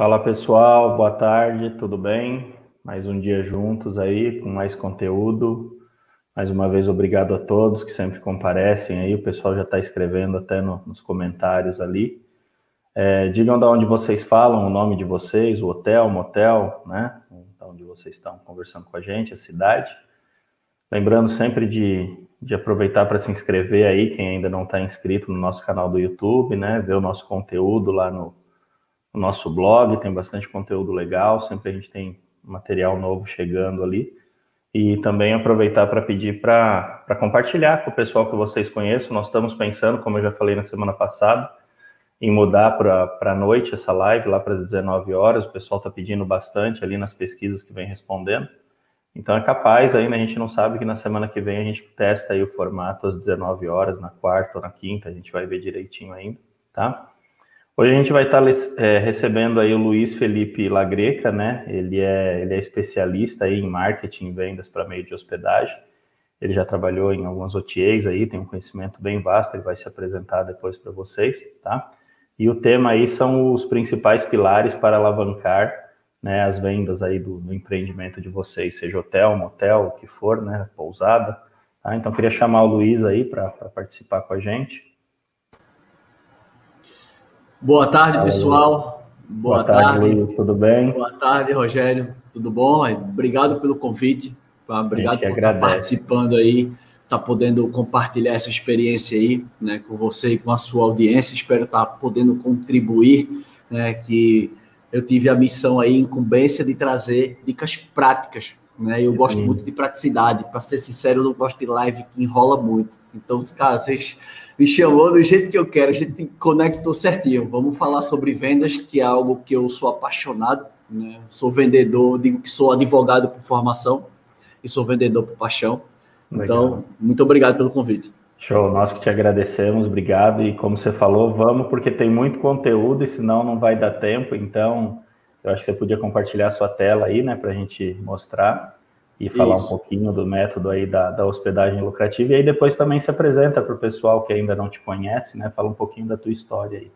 Fala pessoal, boa tarde, tudo bem? Mais um dia juntos aí, com mais conteúdo. Mais uma vez, obrigado a todos que sempre comparecem aí. O pessoal já está escrevendo até no, nos comentários ali. É, digam de onde vocês falam, o nome de vocês, o hotel, o motel, né? De onde vocês estão conversando com a gente, a cidade. Lembrando sempre de, de aproveitar para se inscrever aí, quem ainda não está inscrito no nosso canal do YouTube, né? Ver o nosso conteúdo lá no, no nosso blog, tem bastante conteúdo legal, sempre a gente tem material novo chegando ali. E também aproveitar para pedir para compartilhar com o pessoal que vocês conhecem. Nós estamos pensando, como eu já falei na semana passada, em mudar para a noite essa live, lá para as 19 horas. O pessoal está pedindo bastante ali nas pesquisas que vem respondendo. Então é capaz ainda, a gente não sabe que na semana que vem a gente testa aí o formato às 19 horas, na quarta ou na quinta, a gente vai ver direitinho ainda, tá? Hoje a gente vai estar é, recebendo aí o Luiz Felipe Lagreca, né? Ele é, ele é especialista aí em marketing e vendas para meio de hospedagem. Ele já trabalhou em algumas OTAs aí, tem um conhecimento bem vasto, ele vai se apresentar depois para vocês, tá? E o tema aí são os principais pilares para alavancar né, as vendas aí do, do, empreendimento de vocês, seja hotel, motel, o que for, né, pousada. Tá? Então, queria chamar o Luiz aí para participar com a gente. Boa tarde, pessoal. Boa, Boa tarde, tarde, Luiz, tudo bem? Boa tarde, Rogério. Tudo bom? Obrigado pelo convite. Tá? Obrigado por estar participando aí, estar tá podendo compartilhar essa experiência aí, né, com você e com a sua audiência. Espero estar tá podendo contribuir, né, que eu tive a missão aí, incumbência de trazer dicas práticas, né? Eu gosto muito de praticidade. Para ser sincero, eu não gosto de live que enrola muito. Então, cara, vocês me chamou do jeito que eu quero, a gente conectou certinho. Vamos falar sobre vendas, que é algo que eu sou apaixonado, né? Sou vendedor, digo que sou advogado por formação e sou vendedor por paixão. Legal. Então, muito obrigado pelo convite. Show, nós que te agradecemos, obrigado. E como você falou, vamos, porque tem muito conteúdo e senão não vai dar tempo. Então, eu acho que você podia compartilhar a sua tela aí, né, para a gente mostrar e falar Isso. um pouquinho do método aí da, da hospedagem lucrativa. E aí depois também se apresenta para o pessoal que ainda não te conhece, né? Fala um pouquinho da tua história aí.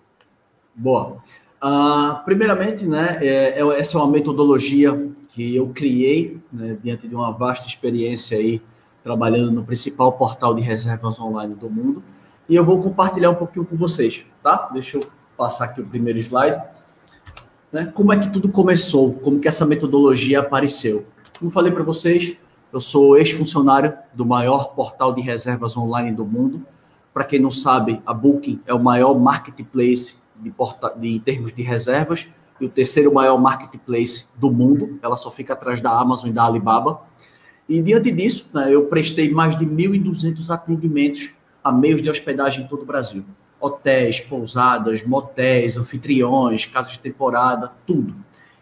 Boa. Uh, primeiramente, né, é, é, essa é uma metodologia que eu criei né, diante de uma vasta experiência aí trabalhando no principal portal de reservas online do mundo. E eu vou compartilhar um pouquinho com vocês, tá? Deixa eu passar aqui o primeiro slide. Né? Como é que tudo começou? Como que essa metodologia apareceu? Como falei para vocês, eu sou ex-funcionário do maior portal de reservas online do mundo. Para quem não sabe, a Booking é o maior marketplace de, porta... de termos de reservas e o terceiro maior marketplace do mundo. Ela só fica atrás da Amazon e da Alibaba. E diante disso, né, eu prestei mais de 1.200 atendimentos a meios de hospedagem em todo o Brasil. Hotéis, pousadas, motéis, anfitriões, casas de temporada, tudo.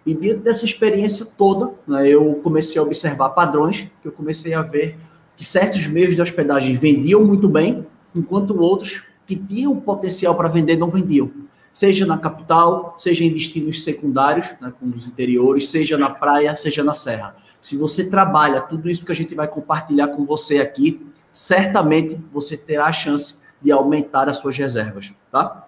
E dentro dessa experiência toda, né, eu comecei a observar padrões, que eu comecei a ver que certos meios de hospedagem vendiam muito bem, enquanto outros que tinham potencial para vender não vendiam. Seja na capital, seja em destinos secundários, né, como os interiores, seja na praia, seja na serra. Se você trabalha tudo isso que a gente vai compartilhar com você aqui, certamente você terá a chance de aumentar as suas reservas, tá?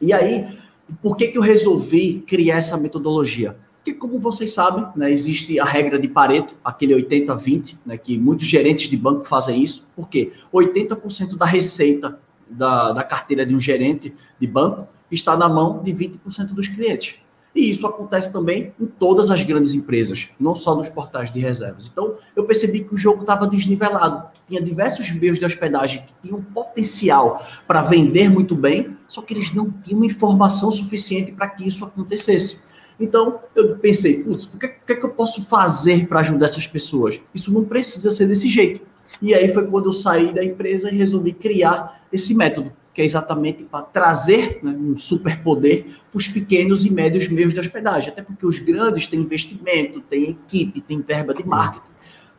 E aí, por que, que eu resolvi criar essa metodologia? Porque, como vocês sabem, né, existe a regra de Pareto, aquele 80-20, né, que muitos gerentes de banco fazem isso. Por quê? 80% da receita da, da carteira de um gerente de banco está na mão de 20% dos clientes. E isso acontece também em todas as grandes empresas, não só nos portais de reservas. Então, eu percebi que o jogo estava desnivelado, que tinha diversos meios de hospedagem que tinham potencial para vender muito bem, só que eles não tinham informação suficiente para que isso acontecesse. Então, eu pensei, putz, o que, que, que eu posso fazer para ajudar essas pessoas? Isso não precisa ser desse jeito. E aí foi quando eu saí da empresa e resolvi criar esse método que é exatamente para trazer né, um superpoder para os pequenos e médios meios de hospedagem. Até porque os grandes têm investimento, têm equipe, têm verba de marketing,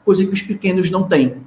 coisa que os pequenos não têm.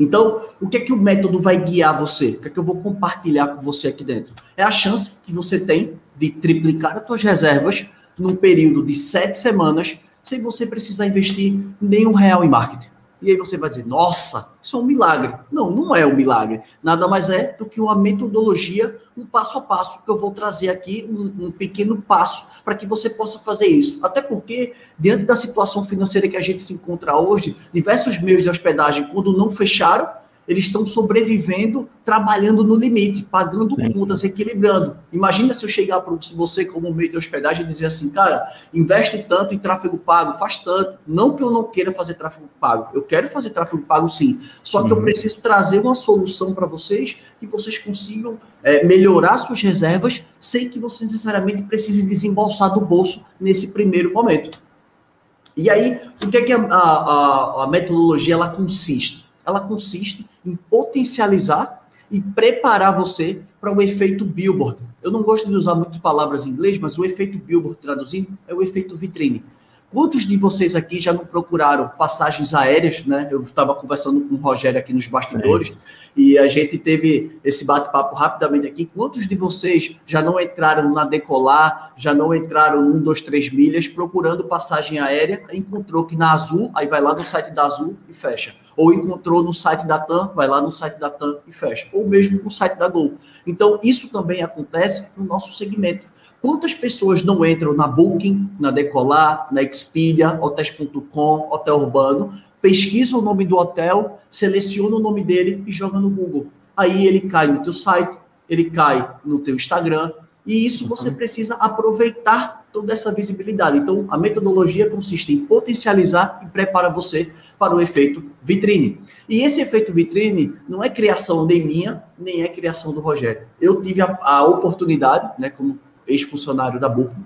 Então, o que é que o método vai guiar você? O que é que eu vou compartilhar com você aqui dentro? É a chance que você tem de triplicar as suas reservas num período de sete semanas sem você precisar investir nenhum real em marketing. E aí você vai dizer, nossa, isso é um milagre. Não, não é um milagre. Nada mais é do que uma metodologia, um passo a passo, que eu vou trazer aqui, um, um pequeno passo, para que você possa fazer isso. Até porque, diante da situação financeira que a gente se encontra hoje, diversos meios de hospedagem, quando não fecharam, eles estão sobrevivendo, trabalhando no limite, pagando Sim. contas, equilibrando. Imagina se eu chegar para você como meio de hospedagem e dizer assim, cara, investe tanto em tráfego pago, faz tanto. Não que eu não queira fazer tráfego pago, eu quero fazer tráfego pago sim. Só que uhum. eu preciso trazer uma solução para vocês que vocês consigam é, melhorar suas reservas sem que você necessariamente precise desembolsar do bolso nesse primeiro momento. E aí, o que é que a, a, a metodologia ela consiste? Ela consiste em potencializar e preparar você para o efeito billboard. Eu não gosto de usar muitas palavras em inglês, mas o efeito billboard traduzindo é o efeito vitrine. Quantos de vocês aqui já não procuraram passagens aéreas, né? Eu estava conversando com o Rogério aqui nos bastidores e a gente teve esse bate-papo rapidamente aqui. Quantos de vocês já não entraram na Decolar, já não entraram 1, 2, 3 milhas procurando passagem aérea, encontrou que na Azul, aí vai lá no site da Azul e fecha. Ou encontrou no site da TAM, vai lá no site da TAM e fecha. Ou mesmo no site da Gol. Então, isso também acontece no nosso segmento. Quantas pessoas não entram na Booking, na Decolar, na Expedia, hotels.com, Hotel Urbano, pesquisam o nome do hotel, seleciona o nome dele e joga no Google. Aí ele cai no teu site, ele cai no teu Instagram, e isso você precisa aproveitar toda essa visibilidade. Então, a metodologia consiste em potencializar e preparar você para o efeito vitrine. E esse efeito vitrine não é criação nem minha, nem é criação do Rogério. Eu tive a, a oportunidade, né, como ex-funcionário da Booking,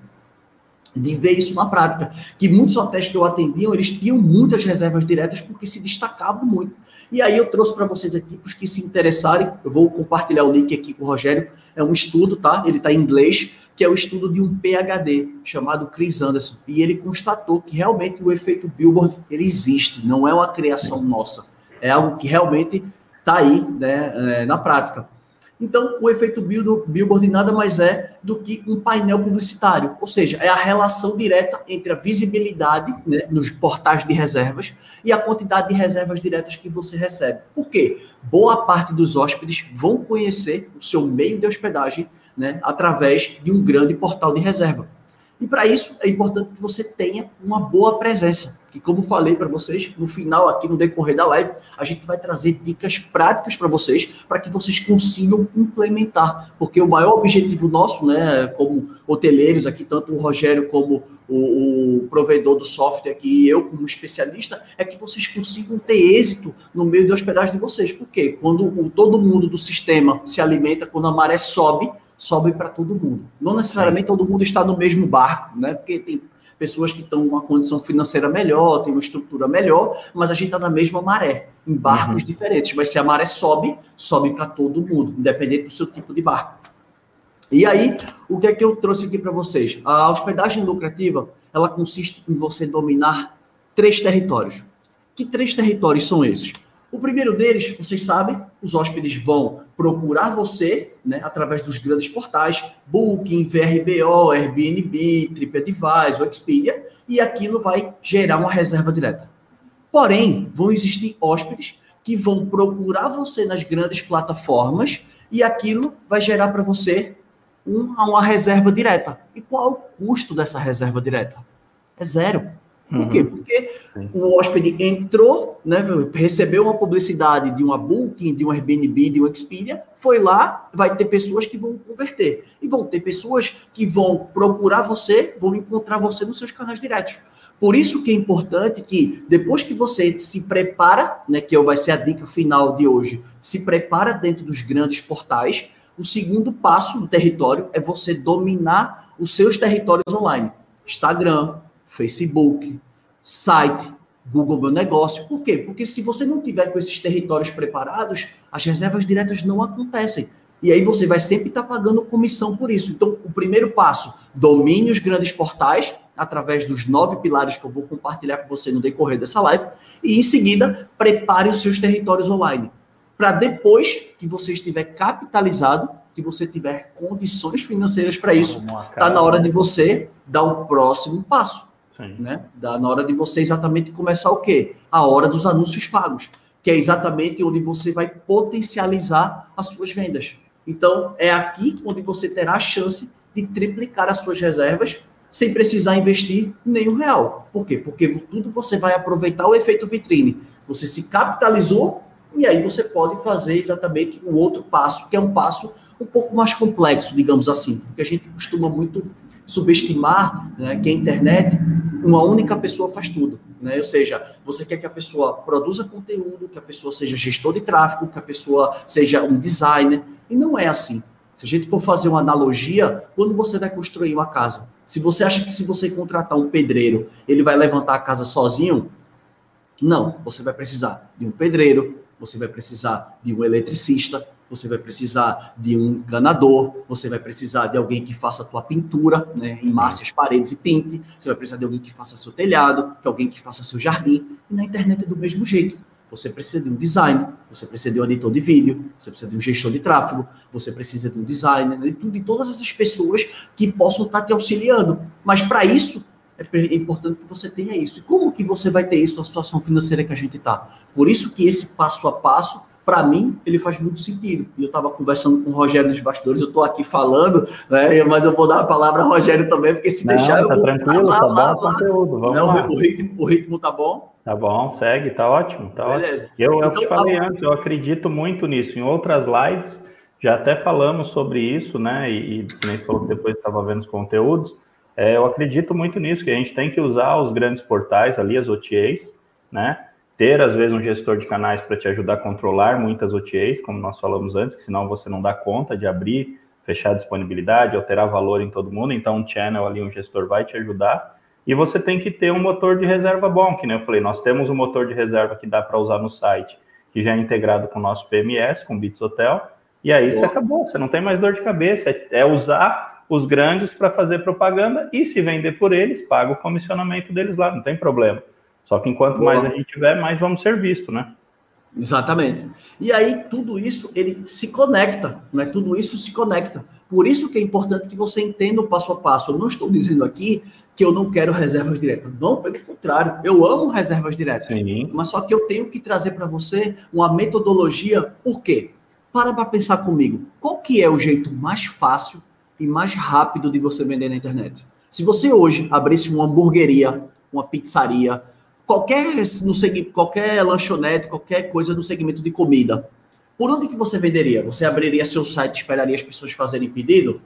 de ver isso na prática. Que muitos hotéis que eu atendiam, eles tinham muitas reservas diretas porque se destacavam muito. E aí eu trouxe para vocês aqui, para os que se interessarem, eu vou compartilhar o link aqui com o Rogério, é um estudo, tá? Ele está em inglês, que é o estudo de um PhD chamado Chris Anderson. E ele constatou que realmente o efeito Billboard, ele existe, não é uma criação nossa. É algo que realmente está aí né, é, na prática. Então, o efeito billboard nada mais é do que um painel publicitário, ou seja, é a relação direta entre a visibilidade né, nos portais de reservas e a quantidade de reservas diretas que você recebe. Por quê? Boa parte dos hóspedes vão conhecer o seu meio de hospedagem né, através de um grande portal de reserva. E para isso é importante que você tenha uma boa presença. Que, como falei para vocês, no final, aqui no decorrer da live, a gente vai trazer dicas práticas para vocês, para que vocês consigam implementar. Porque o maior objetivo nosso, né, como hoteleiros aqui, tanto o Rogério como o, o provedor do software aqui e eu, como especialista, é que vocês consigam ter êxito no meio de hospedagem de vocês. Porque quando o, todo mundo do sistema se alimenta, quando a maré sobe, sobe para todo mundo. Não necessariamente todo mundo está no mesmo barco, né? Porque tem pessoas que estão com uma condição financeira melhor, tem uma estrutura melhor, mas a gente está na mesma maré, em barcos uhum. diferentes. Mas se a maré sobe, sobe para todo mundo, independente do seu tipo de barco. E aí, o que é que eu trouxe aqui para vocês? A hospedagem lucrativa, ela consiste em você dominar três territórios. Que três territórios são esses? O primeiro deles, vocês sabem, os hóspedes vão procurar você, né, através dos grandes portais, Booking, VRBO, Airbnb, TripAdvisor, Expedia, e aquilo vai gerar uma reserva direta. Porém, vão existir hóspedes que vão procurar você nas grandes plataformas e aquilo vai gerar para você uma, uma reserva direta. E qual é o custo dessa reserva direta? É zero. Por quê? Uhum. Porque o hóspede entrou, né, recebeu uma publicidade de uma Booking, de um Airbnb, de um Expedia, foi lá, vai ter pessoas que vão converter. E vão ter pessoas que vão procurar você, vão encontrar você nos seus canais diretos. Por isso que é importante que depois que você se prepara, né, que vai ser a dica final de hoje, se prepara dentro dos grandes portais, o segundo passo do território é você dominar os seus territórios online. Instagram, Facebook, site, Google Meu Negócio. Por quê? Porque se você não tiver com esses territórios preparados, as reservas diretas não acontecem. E aí você vai sempre estar pagando comissão por isso. Então, o primeiro passo, domine os grandes portais através dos nove pilares que eu vou compartilhar com você no decorrer dessa live. E em seguida, prepare os seus territórios online. Para depois que você estiver capitalizado, que você tiver condições financeiras para isso, está na hora de você dar o próximo passo Né? Da, na hora de você exatamente começar o quê? A hora dos anúncios pagos, que é exatamente onde você vai potencializar as suas vendas. Então, é aqui onde você terá a chance de triplicar as suas reservas sem precisar investir nenhum real. Por quê? Porque tudo você vai aproveitar o efeito vitrine. Você se capitalizou e aí você pode fazer exatamente o outro passo, que é um passo um pouco mais complexo, digamos assim, porque a gente costuma muito subestimar né, que a internet, uma única pessoa faz tudo. Né? Ou seja, você quer que a pessoa produza conteúdo, que a pessoa seja gestor de tráfego, que a pessoa seja um designer, e não é assim. Se a gente for fazer uma analogia, quando você vai construir uma casa, se você acha que se você contratar um pedreiro, ele vai levantar a casa sozinho, não, você vai precisar de um pedreiro, você vai precisar de um eletricista, você vai precisar de um encanador, você vai precisar de alguém que faça a tua pintura, né, masse as paredes e pinte, você vai precisar de alguém que faça seu telhado, que alguém que faça seu jardim, e na internet é do mesmo jeito. Você precisa de um design, você precisa de um editor de vídeo, você precisa de um gestor de tráfego, você precisa de um designer, de, de todas essas pessoas que possam estar te auxiliando. Mas para isso, é importante que você tenha isso. E como que você vai ter isso na situação financeira que a gente está? Por isso que esse passo a passo para mim, ele faz muito sentido. E eu estava conversando com o Rogério dos bastidores, eu estou aqui falando, né? Mas eu vou dar a palavra ao Rogério também, porque se Não, deixar eu tá vou tranquilo, lá, tá lá, bom lá. conteúdo. Vamos Não, lá. O, ritmo, o ritmo tá bom? Tá bom, segue, tá ótimo, tá Beleza. ótimo. Eu, então, eu te falei tá antes, eu acredito muito nisso. Em outras lives, já até falamos sobre isso, né? E, e nem falou que depois estava vendo os conteúdos. É, eu acredito muito nisso, que a gente tem que usar os grandes portais ali, as OTAs, né? Ter, às vezes, um gestor de canais para te ajudar a controlar muitas OTAs, como nós falamos antes, que senão você não dá conta de abrir, fechar a disponibilidade, alterar valor em todo mundo. Então, um channel ali, um gestor vai te ajudar. E você tem que ter um motor de reserva bom, que nem eu falei, nós temos um motor de reserva que dá para usar no site, que já é integrado com o nosso PMS, com o Bits Hotel, e aí você acabou, você não tem mais dor de cabeça, é, é usar os grandes para fazer propaganda e se vender por eles, paga o comissionamento deles lá, não tem problema. Só que enquanto Boa. mais a gente tiver, mais vamos ser vistos, né? Exatamente. E aí tudo isso ele se conecta, né? Tudo isso se conecta. Por isso que é importante que você entenda o passo a passo. Eu não estou dizendo aqui que eu não quero reservas diretas. Não, pelo contrário, eu amo reservas diretas. Sim. Mas só que eu tenho que trazer para você uma metodologia. Por quê? Para para pensar comigo. Qual que é o jeito mais fácil e mais rápido de você vender na internet? Se você hoje abrisse uma hamburgueria, uma pizzaria, qualquer, no qualquer lanchonete, qualquer coisa no segmento de comida, por onde que você venderia? Você abriria seu site, esperaria as pessoas fazerem pedido?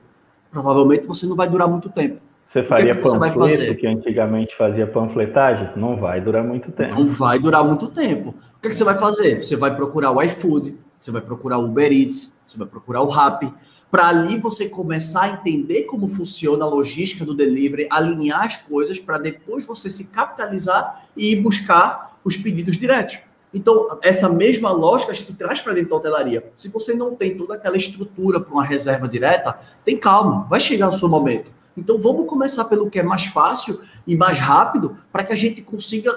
Provavelmente você não vai durar muito tempo. Você faria que panfleto, você que antigamente fazia panfletagem? Não vai durar muito tempo. Não vai durar muito tempo. O que, que você vai fazer? Você vai procurar o iFood, você vai procurar o Uber Eats, você vai procurar o Rappi, para ali você começar a entender como funciona a logística do delivery, alinhar as coisas para depois você se capitalizar e ir buscar os pedidos diretos. Então, essa mesma lógica a gente traz para dentro da hotelaria. Se você não tem toda aquela estrutura para uma reserva direta, tem calma, vai chegar o seu momento. Então, vamos começar pelo que é mais fácil e mais rápido para que a gente consiga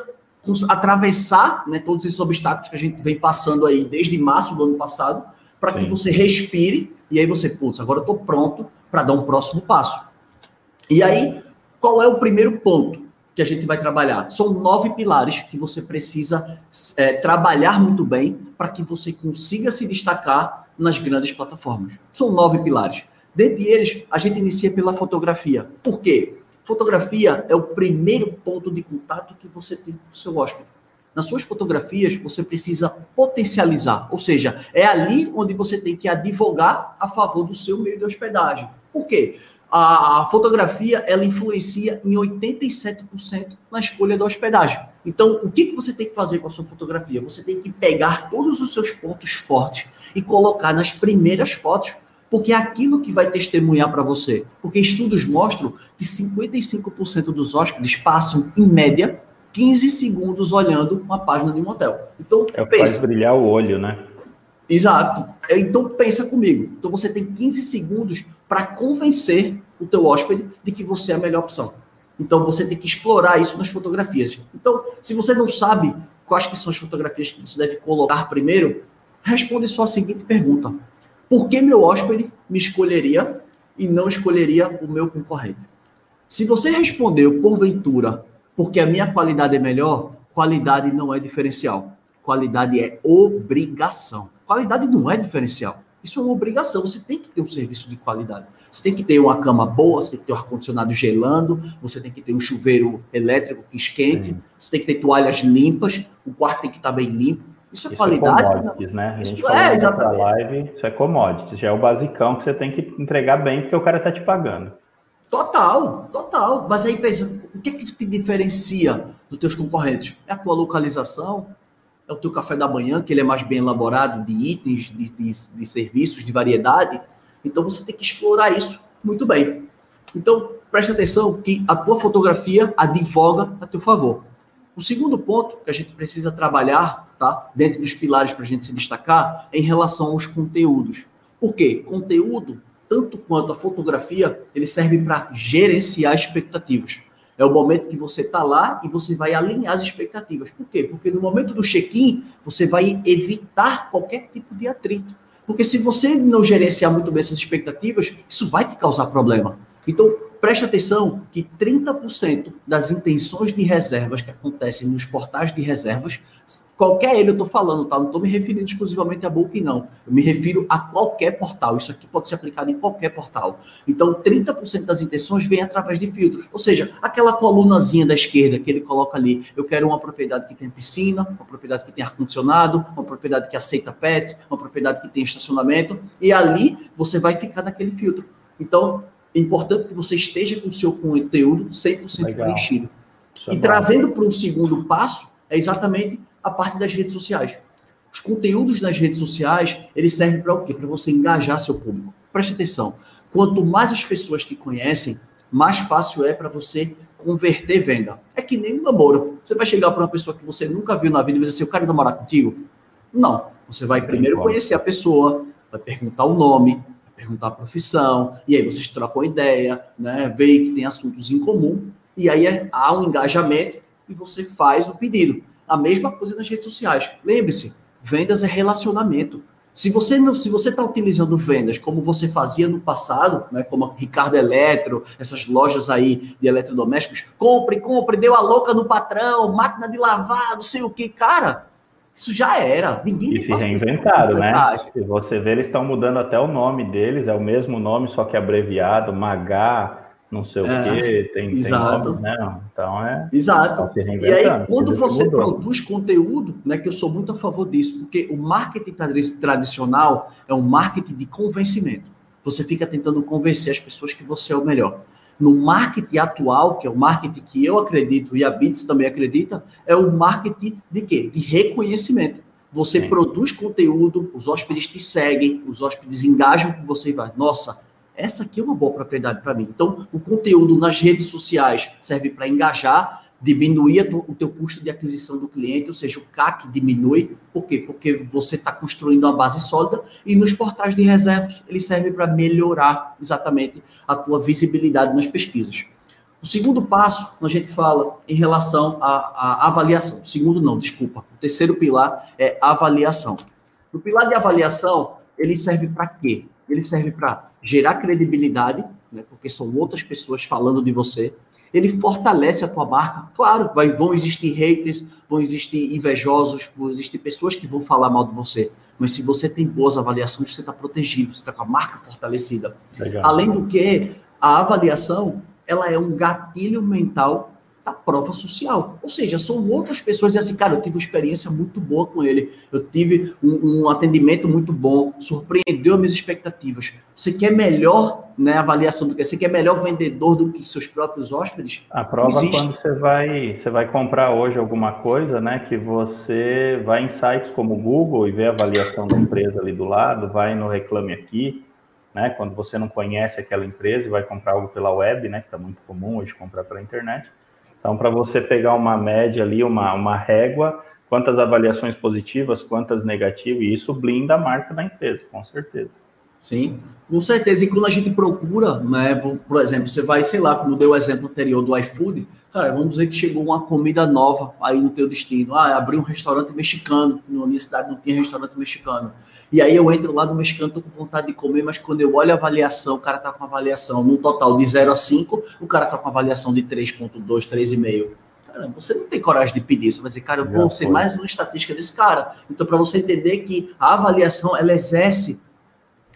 atravessar né, todos esses obstáculos que a gente vem passando aí desde março do ano passado, para que você respire e aí você, putz, agora eu estou pronto para dar um próximo passo. E aí, qual é o primeiro ponto que a gente vai trabalhar? São nove pilares que você precisa é, trabalhar muito bem para que você consiga se destacar nas grandes plataformas. São nove pilares. Dentre eles, a gente inicia pela fotografia. Por quê? Fotografia é o primeiro ponto de contato que você tem com o seu hóspede. Nas suas fotografias, você precisa potencializar, ou seja, é ali onde você tem que advogar a favor do seu meio de hospedagem. Por quê? A, fotografia ela influencia em 87% na escolha da hospedagem. Então, o que, que você tem que fazer com a sua fotografia? Você tem que pegar todos os seus pontos fortes e colocar nas primeiras fotos, porque é aquilo que vai testemunhar para você. Porque estudos mostram que 55% dos hóspedes passam, em média, 15 segundos olhando uma página de um hotel. Então, é pensa. faz brilhar o olho, né? Exato. Então, pensa comigo. Então, você tem 15 segundos para convencer o teu hóspede de que você é a melhor opção. Então, você tem que explorar isso nas fotografias. Então, se você não sabe quais que são as fotografias que você deve colocar primeiro, responde só a seguinte pergunta. Por que meu hóspede me escolheria e não escolheria o meu concorrente? Se você respondeu, porventura, porque a minha qualidade é melhor, qualidade não é diferencial. Qualidade é obrigação. Qualidade não é diferencial. Isso é uma obrigação. Você tem que ter um serviço de qualidade. Você tem que ter uma cama boa, você tem que ter um ar-condicionado gelando, você tem que ter um chuveiro elétrico que esquente, Sim. você tem que ter toalhas limpas, o quarto tem que estar bem limpo. Isso é isso é qualidade. É commodities, né? A gente isso é, exatamente. live, isso é commodities, já é o basicão que você tem que entregar bem, porque o cara está te pagando. Total, total. Mas aí pensa, o que, é que te diferencia dos teus concorrentes? É a tua localização, é o teu café da manhã, que ele é mais bem elaborado de itens, de, de, de serviços, de variedade. Então você tem que explorar isso muito bem. Então, preste atenção que a tua fotografia advoga a teu favor. O segundo ponto que a gente precisa trabalhar, tá? Dentro dos pilares para a gente se destacar, é em relação aos conteúdos. Por quê? Conteúdo, tanto quanto a fotografia, ele serve para gerenciar expectativas. É o momento que você está lá e você vai alinhar as expectativas. Por quê? Porque no momento do check-in, você vai evitar qualquer tipo de atrito. Porque se você não gerenciar muito bem essas expectativas, isso vai te causar problema. Então, preste atenção que 30% das intenções de reservas que acontecem nos portais de reservas, qualquer ele eu estou falando, tá? Não estou me referindo exclusivamente a Booking, não. Eu me refiro a qualquer portal. Isso aqui pode ser aplicado em qualquer portal. Então, 30% das intenções vem através de filtros. Ou seja, aquela colunazinha da esquerda que ele coloca ali. Eu quero uma propriedade que tem piscina, uma propriedade que tem ar-condicionado, uma propriedade que aceita pet, uma propriedade que tem estacionamento. E ali você vai ficar naquele filtro. Então, é importante que você esteja com o seu conteúdo 100% Legal. preenchido. Isso é e é trazendo para um segundo passo, é exatamente a parte das redes sociais. Os conteúdos nas redes sociais, eles servem para o quê? Para você engajar seu público. Preste atenção. Quanto mais as pessoas te conhecem, mais fácil é para você converter venda. É que nem um namoro. Você vai chegar para uma pessoa que você nunca viu na vida e vai dizer assim, eu quero namorar contigo? Não. Você vai primeiro conhecer a pessoa, vai perguntar o nome, perguntar a profissão, e aí vocês trocam ideia, né? Veem que tem assuntos em comum, e aí é, há um engajamento e você faz o pedido. A mesma coisa nas redes sociais. Lembre-se, vendas é relacionamento. Se você não, se você está utilizando vendas como você fazia no passado, né, como a Ricardo Eletro, essas lojas aí de eletrodomésticos, compre, compre, deu a louca no patrão, máquina de lavar, não sei o que, cara, isso já era. Ninguém e se reinventaram, né? Se você vê, eles estão mudando até o nome deles, é o mesmo nome, só que abreviado, Magá, não sei é, o quê, tem, exato. tem nome, né? Então é. Exato. e aí, quando você produz conteúdo, né, que eu sou muito a favor disso, porque o marketing tradicional é um marketing de convencimento. Você fica tentando convencer as pessoas que você é o melhor no marketing atual, que é o marketing que eu acredito e a Bits também acredita, é o marketing de quê? De reconhecimento. Você Sim. produz conteúdo, os hóspedes te seguem, os hóspedes engajam com você e vai, nossa, essa aqui é uma boa propriedade para mim. Então, o conteúdo nas redes sociais serve para engajar, diminuir o teu custo de aquisição do cliente, ou seja, o CAC diminui. Por quê? Porque você está construindo uma base sólida e nos portais de reservas ele serve para melhorar exatamente a tua visibilidade nas pesquisas. O segundo passo, a gente fala em relação à, à avaliação. O segundo não, desculpa. O terceiro pilar é avaliação. O pilar de avaliação, ele serve para quê? Ele serve para gerar credibilidade, né, porque são outras pessoas falando de você, ele fortalece a tua marca. Claro, vai, vão existir haters, vão existir invejosos, vão existir pessoas que vão falar mal de você. Mas se você tem boas avaliações, você está protegido, você está com a marca fortalecida. Legal. Além do que, a avaliação ela é um gatilho mental da prova social. Ou seja, são outras pessoas dizendo assim, cara, eu tive uma experiência muito boa com ele, eu tive um, um atendimento muito bom, surpreendeu as minhas expectativas. Você quer melhor né, avaliação do que você quer melhor vendedor do que seus próprios hóspedes? A prova Existe. quando você vai, você vai comprar hoje alguma coisa, né, que você vai em sites como o Google e vê a avaliação da empresa ali do lado, vai no Reclame Aqui, né, quando você não conhece aquela empresa e vai comprar algo pela web, né, que está muito comum hoje comprar pela internet, então, para você pegar uma média ali, uma, uma régua, quantas avaliações positivas, quantas negativas, e isso blinda a marca da empresa, com certeza. Sim, com certeza. E quando a gente procura, né, por, exemplo, você vai, sei lá, como deu o exemplo anterior do iFood, cara, vamos dizer que chegou uma comida nova aí no teu destino. Ah, abriu um restaurante mexicano, na minha cidade não tinha restaurante mexicano. E aí eu entro lá no mexicano, tô com vontade de comer, mas quando eu olho a avaliação, o cara tá com avaliação no total de 0 a 5, o cara tá com avaliação de 3.2, 3,5. Caramba, você não tem coragem de pedir, você vai dizer, cara, eu vou ser mais uma estatística desse cara. Então, para você entender que a avaliação, ela exerce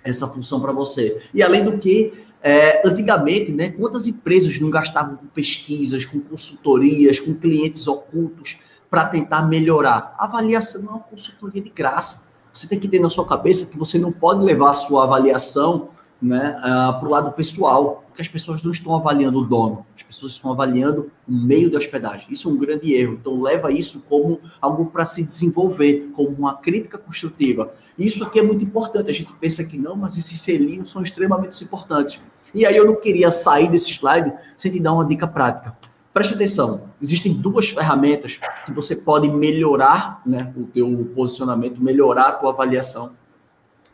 essa função para você. E além do que, é, antigamente, né, quantas empresas não gastavam com pesquisas, com consultorias, com clientes ocultos para tentar melhorar? A avaliação não é uma consultoria de graça. Você tem que ter na sua cabeça que você não pode levar a sua avaliação né, uh, para o lado pessoal, porque as pessoas não estão avaliando o dono, as pessoas estão avaliando o meio da hospedagem. Isso é um grande erro. Então, leva isso como algo para se desenvolver, como uma crítica construtiva. Isso aqui é muito importante. A gente pensa que não, mas esses selinhos são extremamente importantes. E aí, eu não queria sair desse slide sem te dar uma dica prática. Preste atenção, existem duas ferramentas que você pode melhorar né, o teu posicionamento, melhorar a tua avaliação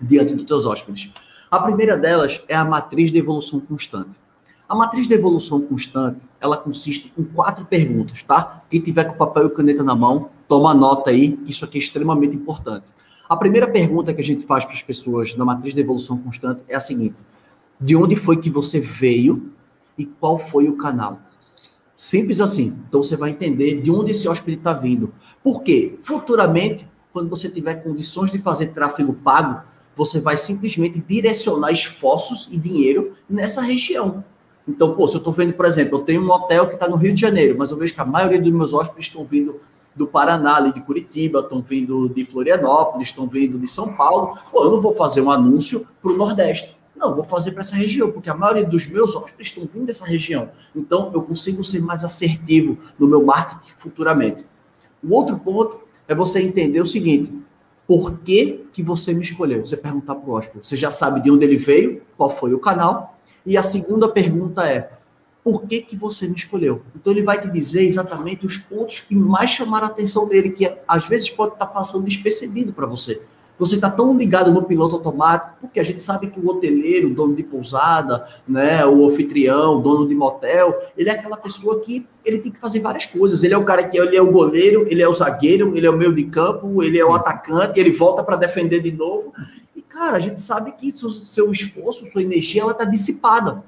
diante dos teus hóspedes. A primeira delas é a matriz de evolução constante. A matriz de evolução constante, ela consiste em quatro perguntas, tá? Quem tiver com papel e caneta na mão, toma nota aí, isso aqui é extremamente importante. A primeira pergunta que a gente faz para as pessoas na matriz de evolução constante é a seguinte: de onde foi que você veio e qual foi o canal? Simples assim. Então você vai entender de onde esse hóspede está vindo. Por quê? Futuramente, quando você tiver condições de fazer tráfego pago, você vai simplesmente direcionar esforços e dinheiro nessa região. Então, pô, se eu estou vendo, por exemplo, eu tenho um hotel que está no Rio de Janeiro, mas eu vejo que a maioria dos meus hóspedes estão vindo do Paraná, ali de Curitiba, estão vindo de Florianópolis, estão vindo de São Paulo. Pô, eu não vou fazer um anúncio para o Nordeste. Não, vou fazer para essa região, porque a maioria dos meus hóspedes estão vindo dessa região. Então, eu consigo ser mais assertivo no meu marketing futuramente. O outro ponto é você entender o seguinte: por que, que você me escolheu? Você perguntar para o hóspede. Você já sabe de onde ele veio, qual foi o canal. E a segunda pergunta é, por que, que você me escolheu? Então ele vai te dizer exatamente os pontos que mais chamaram a atenção dele, que às vezes pode estar passando despercebido para você. Você está tão ligado no piloto automático, porque a gente sabe que o hoteleiro, dono de pousada, né, o anfitrião, dono de motel, ele é aquela pessoa que ele tem que fazer várias coisas. Ele é o cara que ele é o goleiro, ele é o zagueiro, ele é o meio de campo, ele é o atacante, ele volta para defender de novo. E cara, a gente sabe que seu, seu esforço, sua energia, ela está dissipada.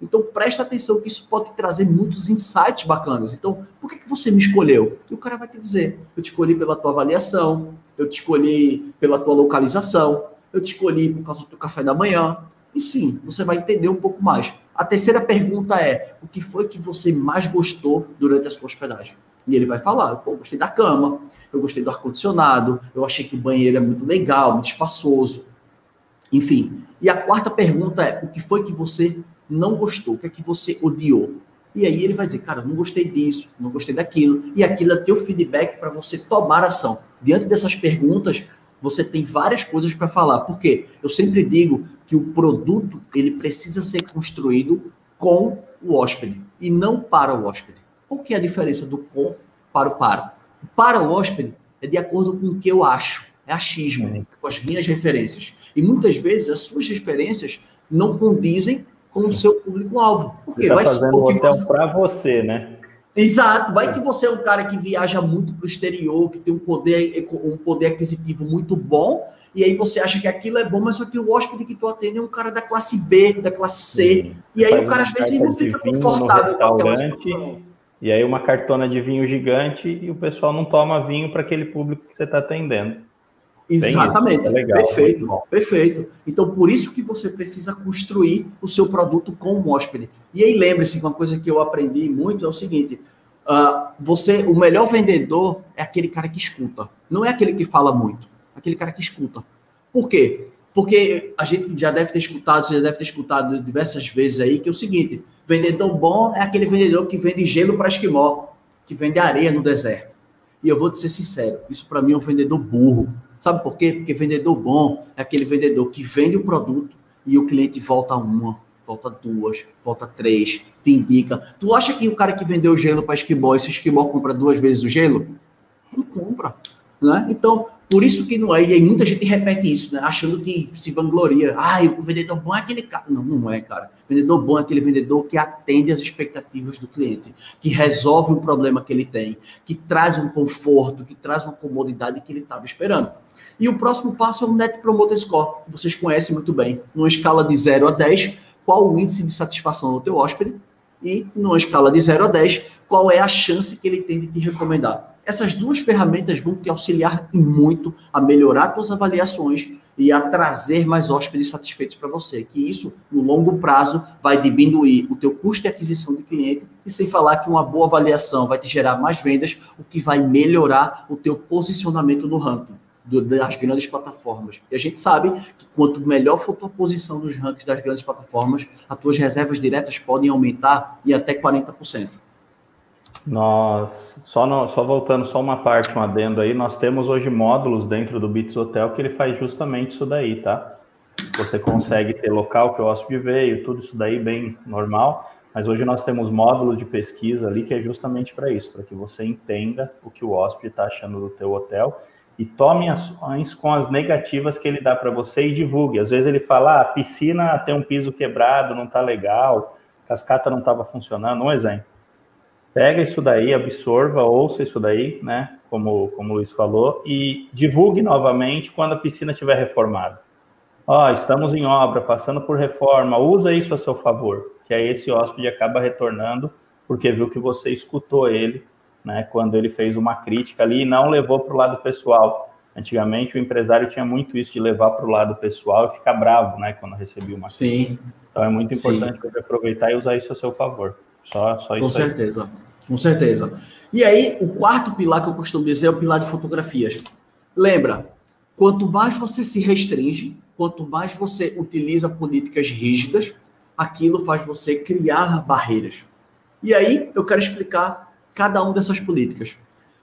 Então presta atenção que isso pode trazer muitos insights bacanas. Então, por que, que você me escolheu? E o cara vai te dizer: eu te escolhi pela tua avaliação, eu te escolhi pela tua localização, eu te escolhi por causa do teu café da manhã. E sim, você vai entender um pouco mais. A terceira pergunta é: o que foi que você mais gostou durante a sua hospedagem? E ele vai falar: pô, gostei da cama, eu gostei do ar-condicionado, eu achei que o banheiro é muito legal, muito espaçoso. Enfim. E a quarta pergunta é: o que foi que você não gostou? O que é que você odiou? E aí ele vai dizer, cara, não gostei disso, não gostei daquilo. E aquilo é teu feedback para você tomar ação. Diante dessas perguntas, você tem várias coisas para falar. Por quê? Eu sempre digo que o produto ele precisa ser construído com o hóspede e não para o hóspede. Qual que é a diferença do com para o para? Para o hóspede é de acordo com o que eu acho, é achismo, com as minhas referências. E muitas vezes as suas referências não condizem com o seu público-alvo. Porque você tá vai fazendo um hotel você... para você, né? Exato. Vai que você é um cara que viaja muito para o exterior, que tem um poder, um poder aquisitivo muito bom, e aí você acha que aquilo é bom, mas só que o hóspede que tu atende é um cara da classe B, da classe C. Sim. E aí Faz o cara às vezes não fica confortável com aquela situação. E aí uma cartona de vinho gigante e o pessoal não toma vinho para aquele público que você está atendendo. Exatamente. É legal, perfeito, perfeito. Então, por isso que você precisa construir o seu produto com o hóspede. E aí, lembre-se, uma coisa que eu aprendi muito é o seguinte: uh, você, o melhor vendedor é aquele cara que escuta. Não é aquele que fala muito, é aquele cara que escuta. Por quê? Porque a gente já deve ter escutado, você já deve ter escutado diversas vezes aí, que é o seguinte: vendedor bom é aquele vendedor que vende gelo para esquimó, que vende areia no deserto. E eu vou te ser sincero, isso para mim é um vendedor burro Sabe por quê? Porque vendedor bom é aquele vendedor que vende o produto e o cliente volta uma, volta duas, volta três, te indica. Tu acha que o cara que vendeu gelo para esquimó, esse esquimó compra duas vezes o gelo? Não compra. Né? Então, por isso que não é, e muita gente repete isso, né? achando que se vangloria. Ah, o vendedor bom é aquele cara. Não, não é, cara. O vendedor bom é aquele vendedor que atende às expectativas do cliente, que resolve um problema que ele tem, que traz um conforto, que traz uma comodidade que ele estava esperando. E o próximo passo é o Net Promoter Score, que vocês conhecem muito bem. Numa escala de 0 a 10, qual o índice de satisfação do teu hóspede? E numa escala de 0 a 10, qual é a chance que ele tem de te recomendar. Essas duas ferramentas vão te auxiliar muito a melhorar suas avaliações e a trazer mais hóspedes satisfeitos para você. Que isso, no longo prazo, vai diminuir o teu custo de aquisição de cliente e sem falar que uma boa avaliação vai te gerar mais vendas, o que vai melhorar o teu posicionamento no ranking das grandes plataformas. E a gente sabe que quanto melhor for a tua posição nos rankings das grandes plataformas, as tuas reservas diretas podem aumentar em até 40%. Nós, só, no, só voltando só uma parte, um adendo aí, nós temos hoje módulos dentro do Bits Hotel que ele faz justamente isso daí, tá? Você consegue ter local que o hóspede veio, tudo isso daí bem normal, mas hoje nós temos módulos de pesquisa ali que é justamente para isso, para que você entenda o que o hóspede está achando do teu hotel e tome ações com as negativas que ele dá para você e divulgue. Às vezes ele fala, ah, a piscina tem um piso quebrado, não está legal, cascata não estava funcionando, um exemplo pega isso daí, absorva, ouça isso daí, né? Como, como o Luiz falou, e divulgue novamente quando a piscina estiver reformada. Ó, oh, estamos em obra, passando por reforma, usa isso a seu favor, que aí esse hóspede acaba retornando, porque viu que você escutou ele, né? Quando ele fez uma crítica ali e não levou para o lado pessoal. Antigamente o empresário tinha muito isso de levar para o lado pessoal e ficar bravo, né? Quando recebia uma crítica. Sim. Então é muito importante você aproveitar e usar isso a seu favor. Só, só isso. Com certeza. Aí. Com certeza. E aí, o quarto pilar que eu costumo dizer é o pilar de fotografias. Lembra, quanto mais você se restringe, quanto mais você utiliza políticas rígidas, aquilo faz você criar barreiras. E aí, eu quero explicar cada uma dessas políticas.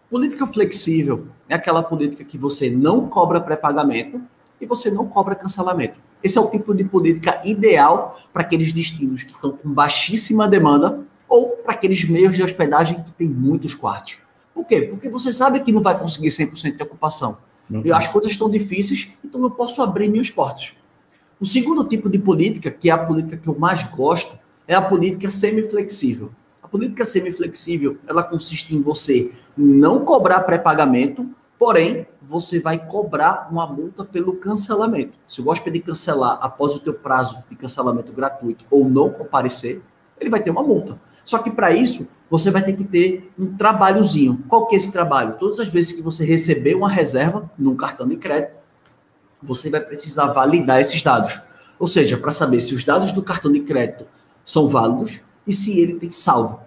Política flexível é aquela política que você não cobra pré-pagamento e você não cobra cancelamento. Esse é o tipo de política ideal para aqueles destinos que estão com baixíssima demanda ou para aqueles meios de hospedagem que tem muitos quartos. Por quê? Porque você sabe que não vai conseguir 100% de ocupação. Uhum. As coisas estão difíceis, então eu posso abrir meus portos. O segundo tipo de política, que é a política que eu mais gosto, é a política semi-flexível. Política semi-flexível, ela consiste em você não cobrar pré-pagamento, porém, você vai cobrar uma multa pelo cancelamento. Se o hóspede cancelar após o teu prazo de cancelamento gratuito ou não comparecer, ele vai ter uma multa. Só que para isso, você vai ter que ter um trabalhozinho. Qual que é esse trabalho? Todas as vezes que você receber uma reserva num cartão de crédito, você vai precisar validar esses dados. Ou seja, para saber se os dados do cartão de crédito são válidos e se ele tem saldo.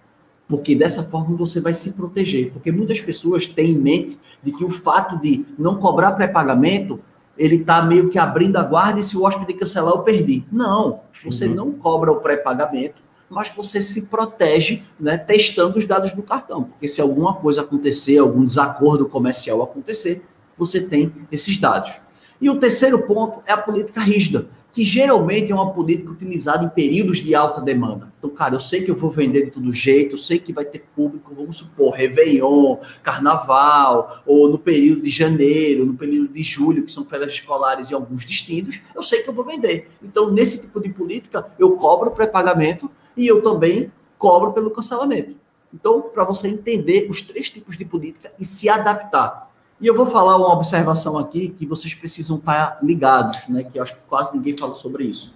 Porque dessa forma você vai se proteger. Porque muitas pessoas têm em mente de que o fato de não cobrar pré-pagamento, ele está meio que abrindo a guarda e se o hóspede cancelar, eu perdi. Não, você uhum. não cobra o pré-pagamento mas você se protege né, testando os dados do cartão. Porque se alguma coisa acontecer, algum desacordo comercial acontecer, você tem esses dados. E o terceiro ponto é a política rígida, que geralmente é uma política utilizada em períodos de alta demanda. Então, cara, eu sei que eu vou vender de todo jeito, eu sei que vai ter público, vamos supor, Réveillon, Carnaval, ou no período de janeiro, no período de julho, que são férias escolares em alguns destinos, eu sei que eu vou vender. Então, nesse tipo de política, eu cobro pré-pagamento e eu também cobro pelo cancelamento. Então, para você entender os três tipos de política e se adaptar. E eu vou falar uma observação aqui que vocês precisam estar ligados, né? Que acho que quase ninguém fala sobre isso.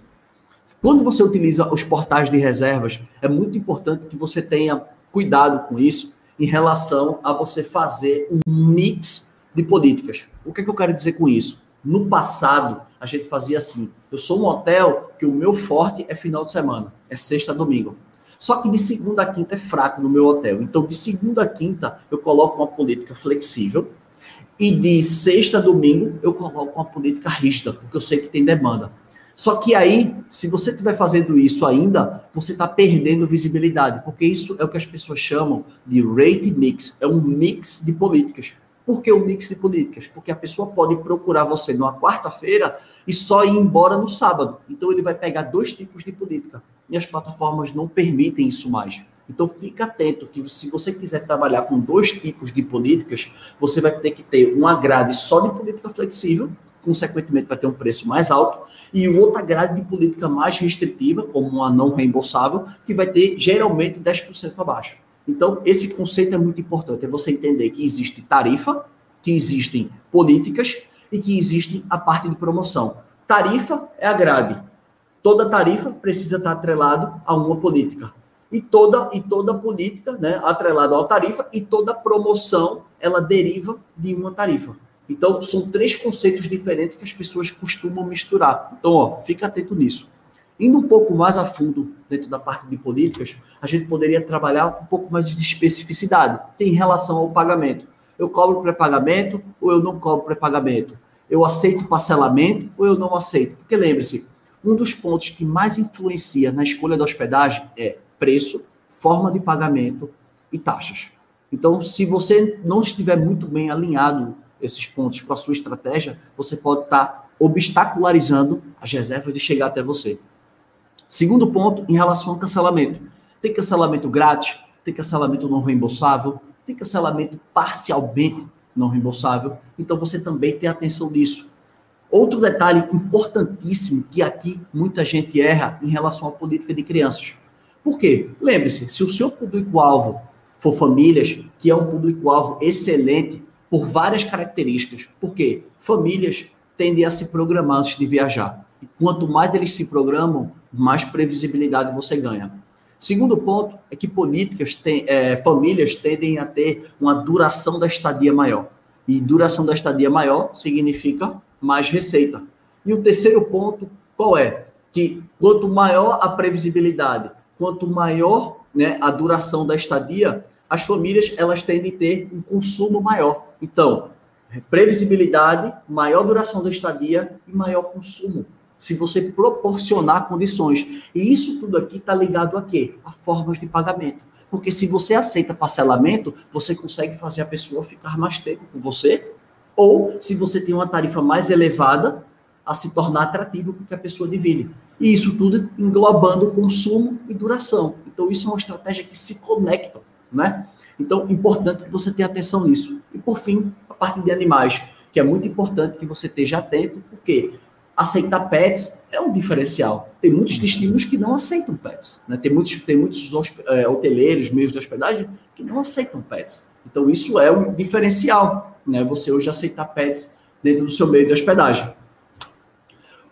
Quando você utiliza os portais de reservas, é muito importante que você tenha cuidado com isso em relação a você fazer um mix de políticas. O que, é que eu quero dizer com isso? No passado, a gente fazia assim: eu sou um hotel que o meu forte é final de semana, é sexta domingo. Só que de segunda a quinta é fraco no meu hotel. Então, de segunda a quinta, eu coloco uma política flexível. E de sexta a domingo, eu coloco uma política rígida, porque eu sei que tem demanda. Só que aí, se você estiver fazendo isso ainda, você está perdendo visibilidade, porque isso é o que as pessoas chamam de rate mix, é um mix de políticas. Por que o mix de políticas? Porque a pessoa pode procurar você numa quarta-feira e só ir embora no sábado. Então ele vai pegar dois tipos de política. E as plataformas não permitem isso mais. Então fica atento que se você quiser trabalhar com dois tipos de políticas, você vai ter que ter uma grade só de política flexível, consequentemente vai ter um preço mais alto, e outra grade de política mais restritiva, como uma não reembolsável, que vai ter geralmente 10% abaixo. Então, esse conceito é muito importante, é você entender que existe tarifa, que existem políticas e que existe a parte de promoção. Tarifa é a grade. Toda tarifa precisa estar atrelado a uma política. E toda, e toda política, né, atrelada à tarifa, e toda promoção, ela deriva de uma tarifa. Então, são três conceitos diferentes que as pessoas costumam misturar. Então, ó, fica atento nisso. Indo um pouco mais a fundo dentro da parte de políticas, a gente poderia trabalhar um pouco mais de especificidade em relação ao pagamento. Eu cobro pré-pagamento ou eu não cobro pré-pagamento? Eu aceito parcelamento ou eu não aceito? Porque lembre-se, um dos pontos que mais influencia na escolha da hospedagem é preço, forma de pagamento e taxas. Então, se você não estiver muito bem alinhado esses pontos com a sua estratégia, você pode estar obstacularizando as reservas de chegar até você. Segundo ponto, em relação ao cancelamento. Tem cancelamento grátis, tem cancelamento não reembolsável, tem cancelamento parcialmente não reembolsável. Então você também tem atenção nisso. Outro detalhe importantíssimo que aqui muita gente erra em relação à política de crianças. Por quê? Lembre-se, se o seu público-alvo for famílias, que é um público-alvo excelente por várias características. Por quê? Famílias tendem a se programar antes de viajar. E quanto mais eles se programam, mais previsibilidade você ganha. Segundo ponto é que políticas, têm, é, famílias tendem a ter uma duração da estadia maior. E duração da estadia maior significa mais receita. E o terceiro ponto, qual é? Que quanto maior a previsibilidade, quanto maior né, a duração da estadia, as famílias elas tendem a ter um consumo maior. Então, previsibilidade, maior duração da estadia e maior consumo se você proporcionar condições. E isso tudo aqui está ligado a quê? A formas de pagamento. Porque se você aceita parcelamento, você consegue fazer a pessoa ficar mais tempo com você, ou se você tem uma tarifa mais elevada, a se tornar atrativo porque a pessoa divide. E isso tudo englobando consumo e duração. Então, isso é uma estratégia que se conecta, né? Então, importante que você tenha atenção nisso. E, por fim, a parte de animais, que é muito importante que você esteja atento, porque aceitar pets é um diferencial. Tem muitos destinos que não aceitam pets. Né? Tem muitos, tem muitos é, hoteleiros, meios de hospedagem, que não aceitam pets. Então, isso é um diferencial, né? Você hoje aceitar pets dentro do seu meio de hospedagem.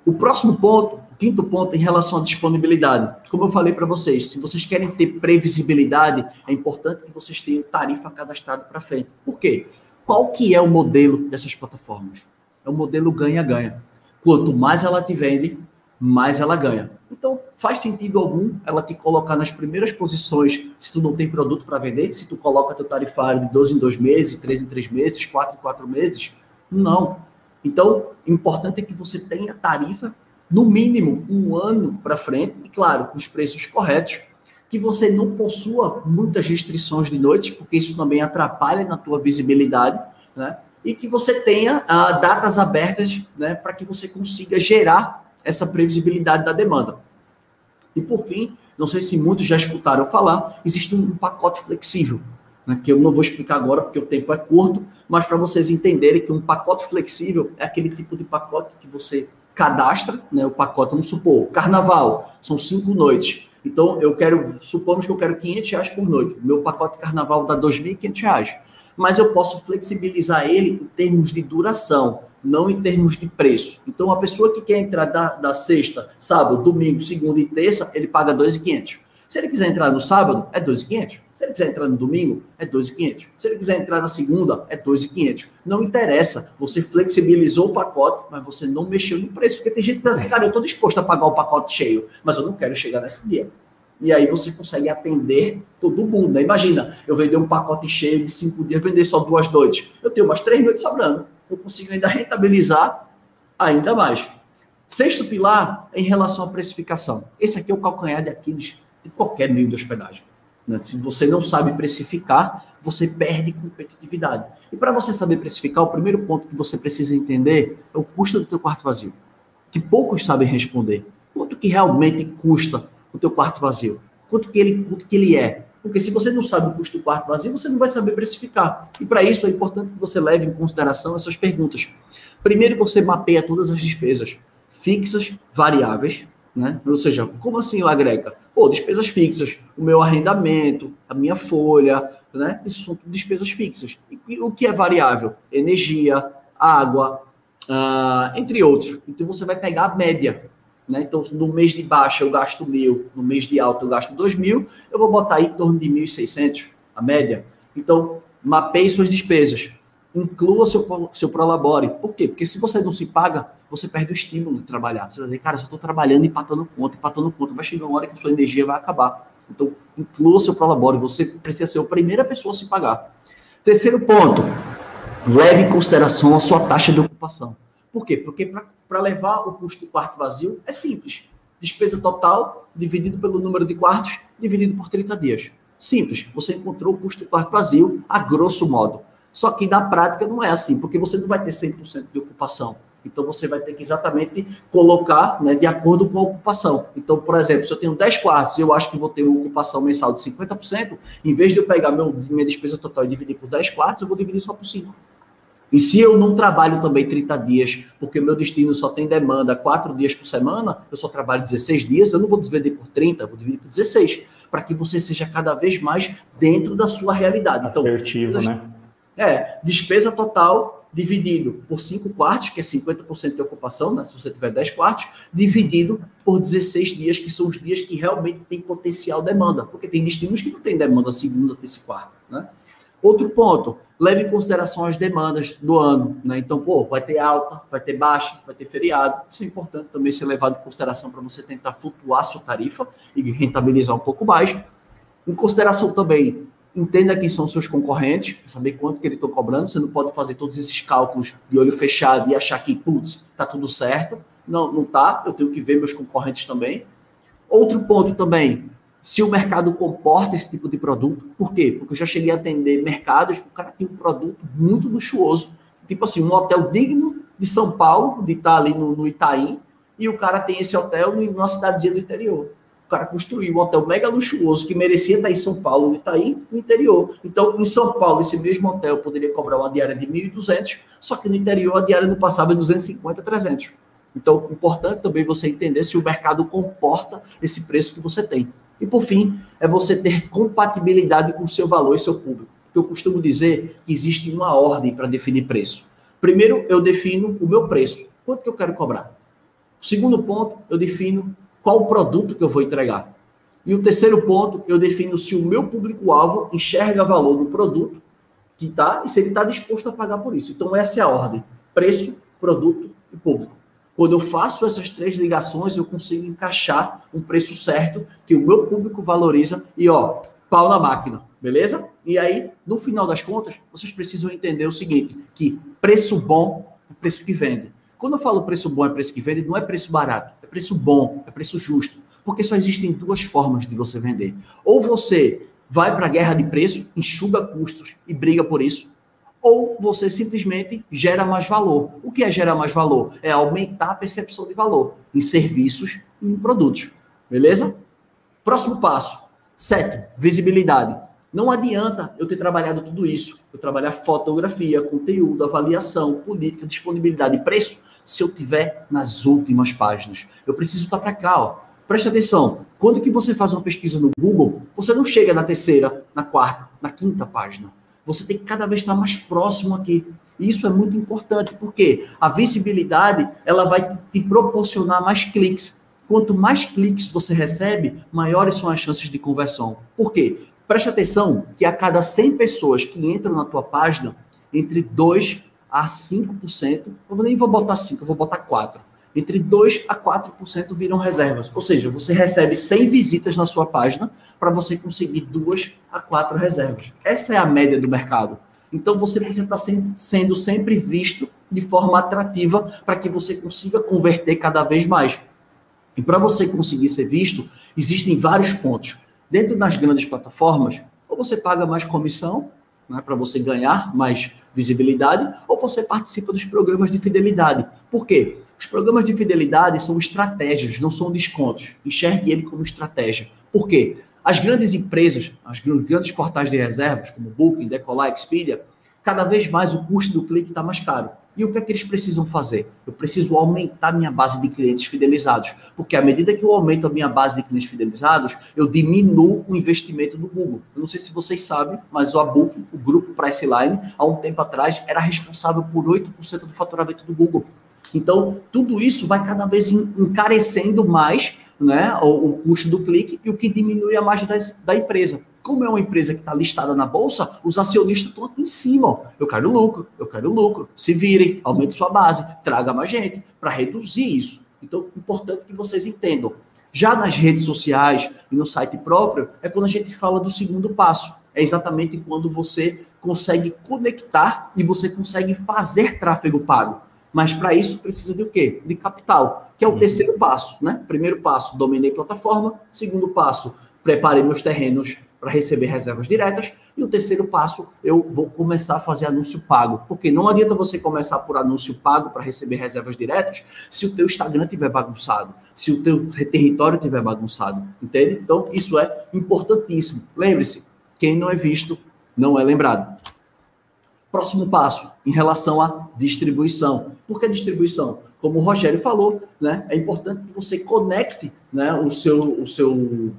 O próximo ponto, quinto ponto, em relação à disponibilidade. Como eu falei para vocês, se vocês querem ter previsibilidade, é importante que vocês tenham tarifa cadastrada para frente. Por quê? Qual que é o modelo dessas plataformas? É o modelo ganha-ganha. Quanto mais ela te vende, mais ela ganha. Então, faz sentido algum ela te colocar nas primeiras posições se tu não tem produto para vender, se tu coloca teu tarifário de 12 em 2 meses, 3 em 3 meses, 4 em 4 meses? Não. Então, importante é que você tenha tarifa no mínimo um ano para frente, e claro, com os preços corretos, que você não possua muitas restrições de noite, porque isso também atrapalha na tua visibilidade, né? e que você tenha ah, datas abertas né, para que você consiga gerar essa previsibilidade da demanda. E por fim, não sei se muitos já escutaram falar, existe um pacote flexível, né, que eu não vou explicar agora porque o tempo é curto, mas para vocês entenderem que um pacote flexível é aquele tipo de pacote que você cadastra, né, o pacote, vamos supor, carnaval, são cinco noites. Então, eu quero, supomos que eu quero 500 reais por noite. Meu pacote carnaval dá 2.500 reais mas eu posso flexibilizar ele em termos de duração, não em termos de preço. Então, a pessoa que quer entrar da, da sexta, sábado, domingo, segunda e terça, ele paga 2.500. Se ele quiser entrar no sábado, é 2.500. Se ele quiser entrar no domingo, é 2.500. Se ele quiser entrar na segunda, é 2.500. Não interessa. Você flexibilizou o pacote, mas você não mexeu no preço. Porque tem gente que diz assim, cara, eu estou disposto a pagar o pacote cheio, mas eu não quero chegar nesse dia e aí você consegue atender todo mundo. Né? Imagina, eu vender um pacote cheio de cinco dias, vender só duas noites. Eu tenho umas três noites sobrando. Eu consigo ainda rentabilizar ainda mais. Sexto pilar em relação à precificação. Esse aqui é o calcanhar de Aquiles de qualquer meio de hospedagem. Né? Se você não sabe precificar, você perde competitividade. E para você saber precificar, o primeiro ponto que você precisa entender é o custo do teu quarto vazio. Que poucos sabem responder. Quanto que realmente custa o teu quarto vazio? Quanto que ele, quanto que ele é? Porque se você não sabe o custo do quarto vazio, você não vai saber precificar. E para isso é importante que você leve em consideração essas perguntas. Primeiro, você mapeia todas as despesas fixas, variáveis, né? Ou seja, como assim o agrega? Pô, despesas fixas, o meu arrendamento, a minha folha, né? Isso são despesas fixas. E o que é variável? Energia, água, uh, entre outros. Então você vai pegar a média Né? Então, no mês de baixa eu gasto mil, no mês de alta eu gasto dois mil, eu vou botar aí em torno de 1.600, a média. Então, mapeie suas despesas. Inclua seu, seu Prolabore. Por quê? Porque se você não se paga, você perde o estímulo de trabalhar. Você vai dizer, cara, eu estou trabalhando, empatando conta, empatando conta, vai chegar uma hora que sua energia vai acabar. Então, inclua seu Prolabore. Você precisa ser a primeira pessoa a se pagar. Terceiro ponto, leve em consideração a sua taxa de ocupação. Por quê? Porque para levar o custo do quarto vazio é simples. Despesa total dividido pelo número de quartos dividido por 30 dias. Simples. Você encontrou o custo do quarto vazio a grosso modo. Só que na prática não é assim, porque você não vai ter 100% de ocupação. Então você vai ter que exatamente colocar né, de acordo com a ocupação. Então, por exemplo, se eu tenho 10 quartos e eu acho que vou ter uma ocupação mensal de 50%, em vez de eu pegar meu, minha despesa total e dividir por 10 quartos, eu vou dividir só por 5. E se eu não trabalho também 30 dias, porque meu destino só tem demanda 4 dias por semana, eu só trabalho 16 dias, eu não vou dividir por 30, vou dividir por 16, para que você seja cada vez mais dentro da sua realidade. Então, Assertivo, então, né? É, despesa total dividido por 5 quartos, que é 50% de ocupação, né? Se você tiver 10 quartos, dividido por 16 dias, que são os dias que realmente tem potencial demanda, porque tem destinos que não tem demanda segunda, terça e quarta, né? Outro ponto, leve em consideração as demandas do ano, né? Então, pô, vai ter alta, vai ter baixa, vai ter feriado. Isso é importante também ser levado em consideração para você tentar flutuar sua tarifa e rentabilizar um pouco mais. Em consideração também, entenda quem são seus concorrentes, saber quanto que eles estão cobrando. Você não pode fazer todos esses cálculos de olho fechado e achar que, putz, tá tudo certo. Não, não tá. Eu tenho que ver meus concorrentes também. Outro ponto também, se o mercado comporta esse tipo de produto. Por quê? Porque eu já cheguei a atender mercados que o cara tem um produto muito luxuoso, tipo assim, um hotel digno de São Paulo, de estar ali no, no Itaim, e o cara tem esse hotel numa cidadezinha do interior. Cara construiu um hotel mega luxuoso que merecia estar em São Paulo, no Itaim, no interior. Então, em São Paulo, esse mesmo hotel poderia cobrar uma diária de 1.200, só que no interior a diária não passava de 250, 300. Então, importante também você entender se o mercado comporta esse preço que você tem. E por fim, é você ter compatibilidade com o seu valor e seu público. Eu costumo dizer que existe uma ordem para definir preço. Primeiro, eu defino o meu preço. Quanto que eu quero cobrar? Segundo ponto, eu defino qual o produto que eu vou entregar. E o terceiro ponto, eu defino se o meu público-alvo enxerga valor no produto que está e se ele está disposto a pagar por isso. Então, essa é a ordem: preço, produto e público. Quando eu faço essas três ligações, eu consigo encaixar um preço certo que o meu público valoriza e, ó, pau na máquina, beleza? E aí, no final das contas, vocês precisam entender o seguinte, que preço bom é preço que vende. Quando eu falo preço bom é preço que vende, não é preço barato, é preço bom, é preço justo. Porque só existem duas formas de você vender. Ou você vai para a guerra de preço, enxuga custos e briga por isso, ou você simplesmente gera mais valor. O que é gerar mais valor? É aumentar a percepção de valor em serviços e em produtos. Beleza? Próximo passo. Sete, visibilidade. Não adianta eu ter trabalhado tudo isso. Eu trabalhar fotografia, conteúdo, avaliação, política, disponibilidade e preço, se eu tiver nas últimas páginas. Eu preciso estar para cá, ó. Preste atenção. Quando que você faz uma pesquisa no Google, você não chega na terceira, na quarta, na quinta página você tem que cada vez estar mais próximo aqui. Isso é muito importante, porque a visibilidade ela vai te proporcionar mais cliques. Quanto mais cliques você recebe, maiores são as chances de conversão. Por quê? Preste atenção que a cada 100 pessoas que entram na tua página, entre 2 a 5%, eu nem vou botar 5, eu vou botar 4 entre 2 a 4% viram reservas. Ou seja, você recebe 100 visitas na sua página para você conseguir 2 a 4 reservas. Essa é a média do mercado. Então você precisa estar sendo sempre visto de forma atrativa para que você consiga converter cada vez mais. E para você conseguir ser visto, existem vários pontos. Dentro das grandes plataformas, ou você paga mais comissão, né, para você ganhar mais visibilidade, ou você participa dos programas de fidelidade. Por quê? Os programas de fidelidade são estratégias, não são descontos. Enxergue ele como estratégia. Por quê? As grandes empresas, as grandes portais de reservas, como Booking, Decolar, Expedia, cada vez mais o custo do clique está mais caro. E o que é que eles precisam fazer? Eu preciso aumentar minha base de clientes fidelizados. Porque à medida que eu aumento a minha base de clientes fidelizados, eu diminuo o investimento do Google. Eu não sei se vocês sabem, mas o Abook, o grupo Priceline, há um tempo atrás, era responsável por 8% do faturamento do Google. Então, tudo isso vai cada vez encarecendo mais né, o, o custo do clique e o que diminui a margem das, da empresa. Como é uma empresa que está listada na bolsa, os acionistas estão aqui em cima. Ó. Eu quero lucro, eu quero lucro. Se virem, aumente sua base, traga mais gente para reduzir isso. Então, importante que vocês entendam. Já nas redes sociais e no site próprio, é quando a gente fala do segundo passo. É exatamente quando você consegue conectar e você consegue fazer tráfego pago. Mas para isso precisa de o quê? De capital, que é o uhum. terceiro passo, né? Primeiro passo, dominei plataforma. Segundo passo, preparei meus terrenos para receber reservas diretas. E o terceiro passo, eu vou começar a fazer anúncio pago. Porque não adianta você começar por anúncio pago para receber reservas diretas se o teu Instagram estiver bagunçado, se o teu território estiver bagunçado, entende? Então, isso é importantíssimo. Lembre-se, quem não é visto não é lembrado. Próximo passo, em relação à distribuição. Por que distribuição? Como o Rogério falou, né, é importante que você conecte né, o seu, o seu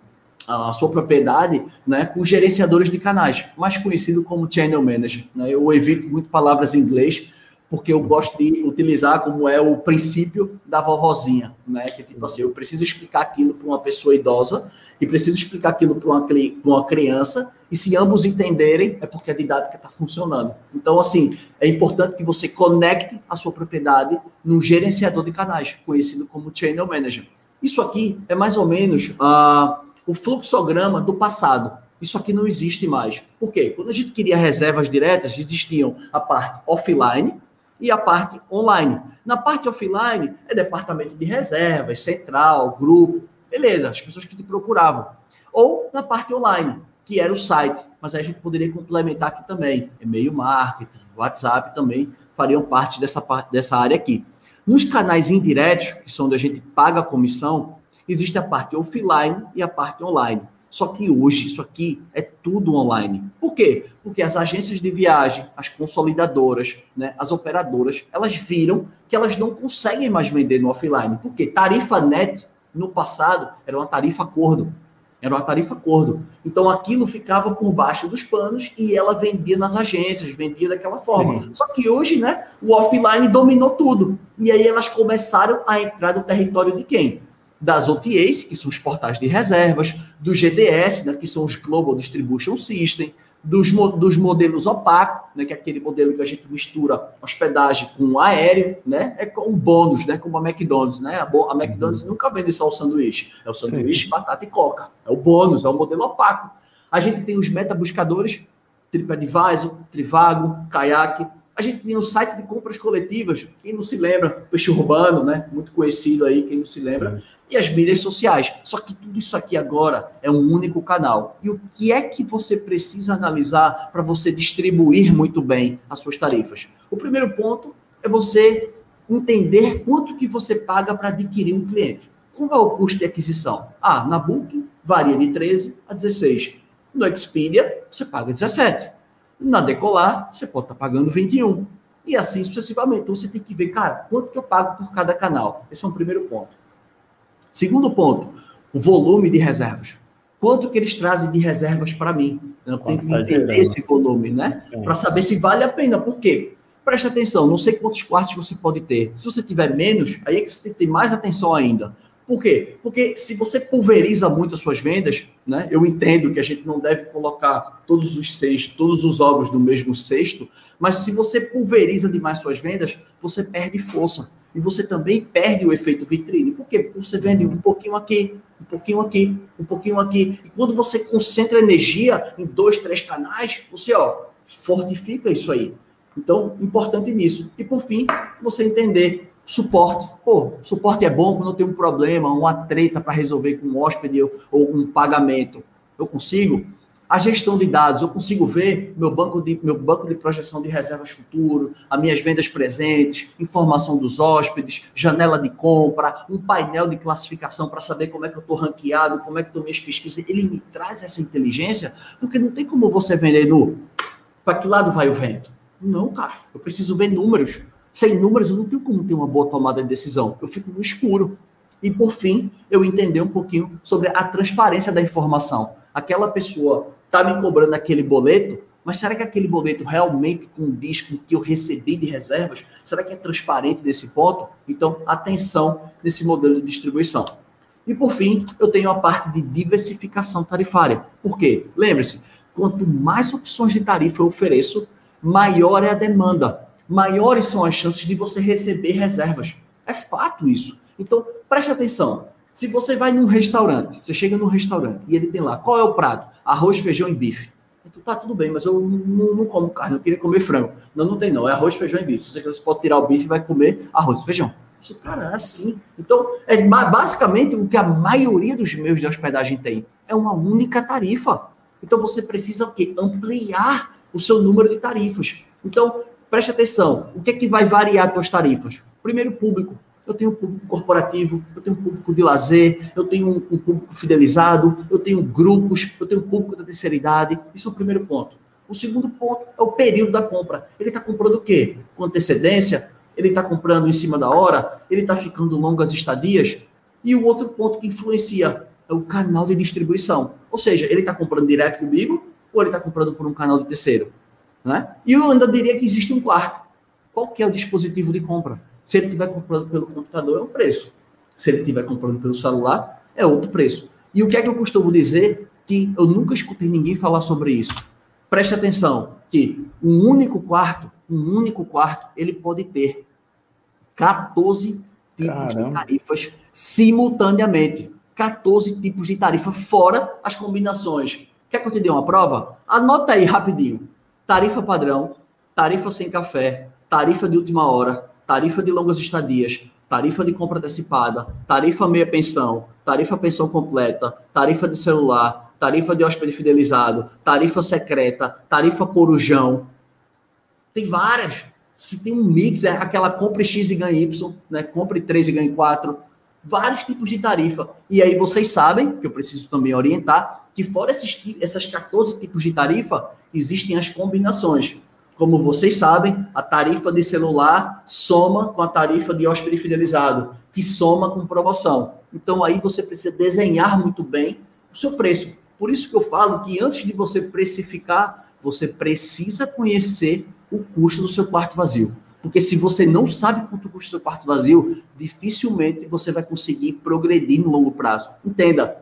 a sua propriedade né, com gerenciadores de canais, mais conhecido como channel manager. Né? Eu evito muito palavras em inglês, porque eu gosto de utilizar como é o princípio da vovozinha, né? Que tipo assim, eu preciso explicar aquilo para uma pessoa idosa e preciso explicar aquilo para uma, uma criança, e se ambos entenderem, é porque a didática está funcionando. Então, assim, é importante que você conecte a sua propriedade num gerenciador de canais, conhecido como Channel Manager. Isso aqui é mais ou menos uh, o fluxograma do passado. Isso aqui não existe mais. Por quê? Quando a gente queria reservas diretas, existiam a parte offline e a parte online. Na parte offline, é departamento de reservas, central, grupo, beleza, as pessoas que te procuravam. Ou na parte online, que era o site, mas aí a gente poderia complementar aqui também. E-mail marketing, WhatsApp também fariam parte dessa, dessa área aqui. Nos canais indiretos, que são onde a gente paga a comissão, existe a parte offline e a parte online. Só que hoje isso aqui é tudo online. Por quê? Porque as agências de viagem, as consolidadoras, né, as operadoras, elas viram que elas não conseguem mais vender no offline. Por quê? Tarifa net no passado era uma tarifa acordo. Era uma tarifa acordo. Então aquilo ficava por baixo dos panos e ela vendia nas agências, vendia daquela forma. Sim. Só que hoje, né, o offline dominou tudo. E aí elas começaram a entrar no território de quem? Das OTAs, que são os portais de reservas, do GDS, né, que são os Global Distribution System, dos, dos modelos opacos, né, que é aquele modelo que a gente mistura hospedagem com aéreo, né, é com um bônus, né, como a McDonald's, né, a, a McDonald's uhum. nunca vende só o sanduíche, é o sanduíche, Sim. batata e coca, é o bônus, é o modelo opaco. A gente tem os meta buscadores, TripAdvisor, Trivago, Kayak, a gente tinha um site de compras coletivas, quem não se lembra, Peixe Urbano, né? Muito conhecido aí, quem não se lembra. E as mídias sociais. Só que tudo isso aqui agora é um único canal. E o que é que você precisa analisar para você distribuir muito bem as suas tarifas? O primeiro ponto é você entender quanto que você paga para adquirir um cliente. Qual é o custo de aquisição? Ah, na Booking varia de 13 a 16. No Expedia, você paga 17. Na Decolar, você pode estar tá pagando 21. E assim sucessivamente. Então você tem que ver, cara, quanto que eu pago por cada canal. Esse é um primeiro ponto. Segundo ponto, o volume de reservas. Quanto que eles trazem de reservas para mim? Eu tenho que entender esse volume, né? É. Para saber se vale a pena. Por quê? Preste atenção, não sei quantos quartos você pode ter. Se você tiver menos, aí é que você tem que ter mais atenção ainda. Por quê? Porque se você pulveriza muito as suas vendas, né? Eu entendo que a gente não deve colocar todos os cestos, todos os ovos no mesmo cesto, mas se você pulveriza demais suas vendas, você perde força. E você também perde o efeito vitrine. Por quê? Porque você vende um pouquinho aqui, um pouquinho aqui, um pouquinho aqui. E quando você concentra energia em dois, três canais, você ó, fortifica isso aí. Então, importante nisso. E por fim, você entender Suporte. Pô, suporte é bom quando eu tenho um problema, uma treta para resolver com um hóspede ou, um pagamento. Eu consigo. A gestão de dados, eu consigo ver meu banco de, meu banco de projeção de reservas futuro, as minhas vendas presentes, informação dos hóspedes, janela de compra, um painel de classificação para saber como é que eu estou ranqueado, como é que estão minhas pesquisas. Ele me traz essa inteligência, porque não tem como você vender no para que lado vai o vento. Não, cara. Eu preciso ver números. Sem números, eu não tenho como ter uma boa tomada de decisão. Eu fico no escuro. E, por fim, eu entender um pouquinho sobre a transparência da informação. Aquela pessoa está me cobrando aquele boleto, Mas será que aquele boleto realmente com o que eu recebi de reservas? Será que é transparente nesse ponto? Então, atenção nesse modelo de distribuição. E por fim, eu tenho a parte de diversificação tarifária. Por quê? Lembre-se, quanto mais opções de tarifa eu ofereço, maior é a demanda, maiores são as chances de você receber reservas. É fato isso. Então, preste atenção. Se você vai num restaurante, você chega num restaurante e ele tem lá, qual é o prato? Arroz, feijão e bife. Então, tá tudo bem, mas eu não, não, como carne, eu queria comer frango. Não, não tem não, é arroz, feijão e bife. Se você pode tirar o bife e vai comer arroz e feijão. Isso, cara, é assim. Então, é basicamente o que a maioria dos meios de hospedagem tem. É uma única tarifa. Então, você precisa o quê? Ampliar o seu número de tarifas. Então, preste atenção. O que é que vai variar suas tarifas? Primeiro, público. Eu tenho um público corporativo, eu tenho um público de lazer, eu tenho um, um público fidelizado, eu tenho grupos, eu tenho um público da terceira idade. Isso é o primeiro ponto. O segundo ponto é o período da compra. Ele está comprando o quê? Com antecedência? Ele está comprando em cima da hora? Ele está ficando longas estadias? E o outro ponto que influencia é o canal de distribuição. Ou seja, ele está comprando direto comigo ou ele está comprando por um canal de terceiro? Né? E eu ainda diria que existe um quarto. Qual que é o dispositivo de compra? Se ele estiver comprando pelo computador, é um preço. Se ele estiver comprando pelo celular, é outro preço. E o que é que eu costumo dizer? Que eu nunca escutei ninguém falar sobre isso. Preste atenção que um único quarto, um único quarto, ele pode ter 14 tipos Caramba. de tarifas simultaneamente. 14 tipos de tarifa, fora as combinações. Quer que eu te dê uma prova? Anota aí rapidinho. Tarifa padrão, tarifa sem café, tarifa de última hora, tarifa de longas estadias, tarifa de compra antecipada, tarifa meia pensão, tarifa pensão completa, tarifa de celular, tarifa de hóspede fidelizado, tarifa secreta, tarifa corujão. Tem várias. Se tem um mix, é aquela compre X e ganhe Y, né? Compre 3 e ganhe 4. Vários tipos de tarifa. E aí vocês sabem, que eu preciso também orientar, que fora esses, essas 14 tipos de tarifa, existem as combinações. Como vocês sabem, a tarifa de celular soma com a tarifa de hóspede fidelizado, que soma com promoção. Então aí você precisa desenhar muito bem o seu preço. Por isso que eu falo que antes de você precificar, você precisa conhecer o custo do seu quarto vazio. Porque se você não sabe quanto custa o seu quarto vazio, dificilmente você vai conseguir progredir no longo prazo. Entenda,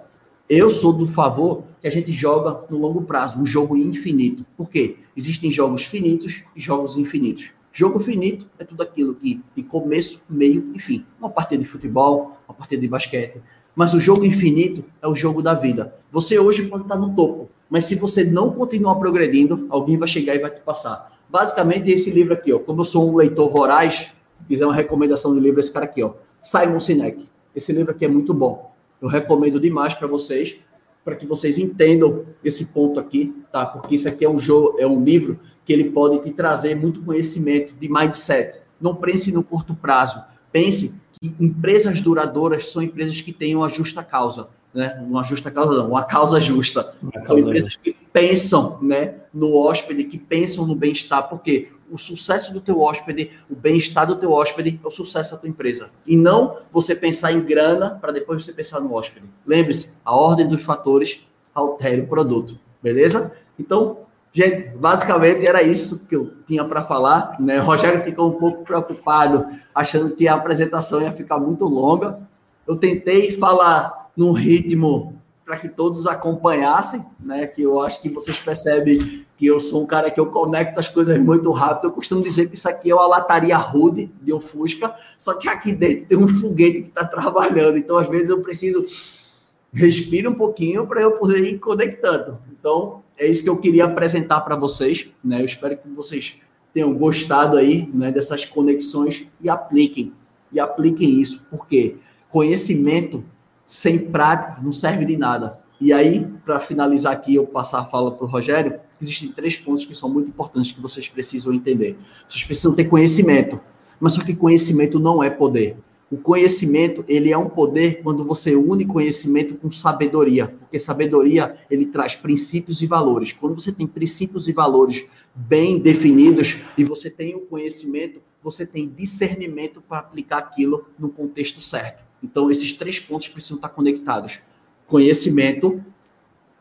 eu sou do favor que a gente joga no longo prazo, um jogo infinito. Por quê? Existem jogos finitos e jogos infinitos. Jogo finito é tudo aquilo que tem começo, meio e fim. Uma partida de futebol, uma partida de basquete. Mas o jogo infinito é o jogo da vida. Você hoje pode estar no topo, mas se você não continuar progredindo, alguém vai chegar e vai te passar. Basicamente, esse livro aqui, ó, como eu sou um leitor voraz, quiser uma recomendação de livro, esse cara aqui, ó, Simon Sinek. Esse livro aqui é muito bom. Eu recomendo demais para vocês, para que vocês entendam esse ponto aqui, tá? Porque isso aqui é um jogo, é um livro que ele pode te trazer muito conhecimento de mindset. Não pense no curto prazo. Pense que empresas duradouras são empresas que têm uma justa causa né? Uma justa causa, não, uma causa justa. Uma São empresas que pensam, né, no hóspede, que pensam no bem-estar, porque o sucesso do teu hóspede, o bem-estar do teu hóspede é o sucesso da tua empresa. E não você pensar em grana para depois você pensar no hóspede. Lembre-se, a ordem dos fatores altera o produto, beleza? Então, gente, basicamente era isso que eu tinha para falar, né? O Rogério ficou um pouco preocupado, achando que a apresentação ia ficar muito longa. Eu tentei falar num ritmo para que todos acompanhassem, né? Que eu acho que vocês percebem que eu sou um cara que eu conecto as coisas muito rápido. Eu costumo dizer que isso aqui é uma lataria rude de um Fusca, só que aqui dentro tem um foguete que está trabalhando. Então, às vezes, eu preciso respirar um pouquinho para eu poder ir conectando. Então, é isso que eu queria apresentar para vocês, né? Eu espero que vocês tenham gostado aí, né, dessas conexões e apliquem. E apliquem isso, porque conhecimento sem prática não serve de nada. E aí, para finalizar aqui, eu passar a fala para o Rogério, existem três pontos que são muito importantes que vocês precisam entender. Vocês precisam ter conhecimento, mas só que conhecimento não é poder. O conhecimento, ele é um poder quando você une conhecimento com sabedoria, porque sabedoria, ele traz princípios e valores. Quando você tem princípios e valores bem definidos e você tem o conhecimento, você tem discernimento para aplicar aquilo no contexto certo. Então, esses três pontos precisam estar conectados: conhecimento,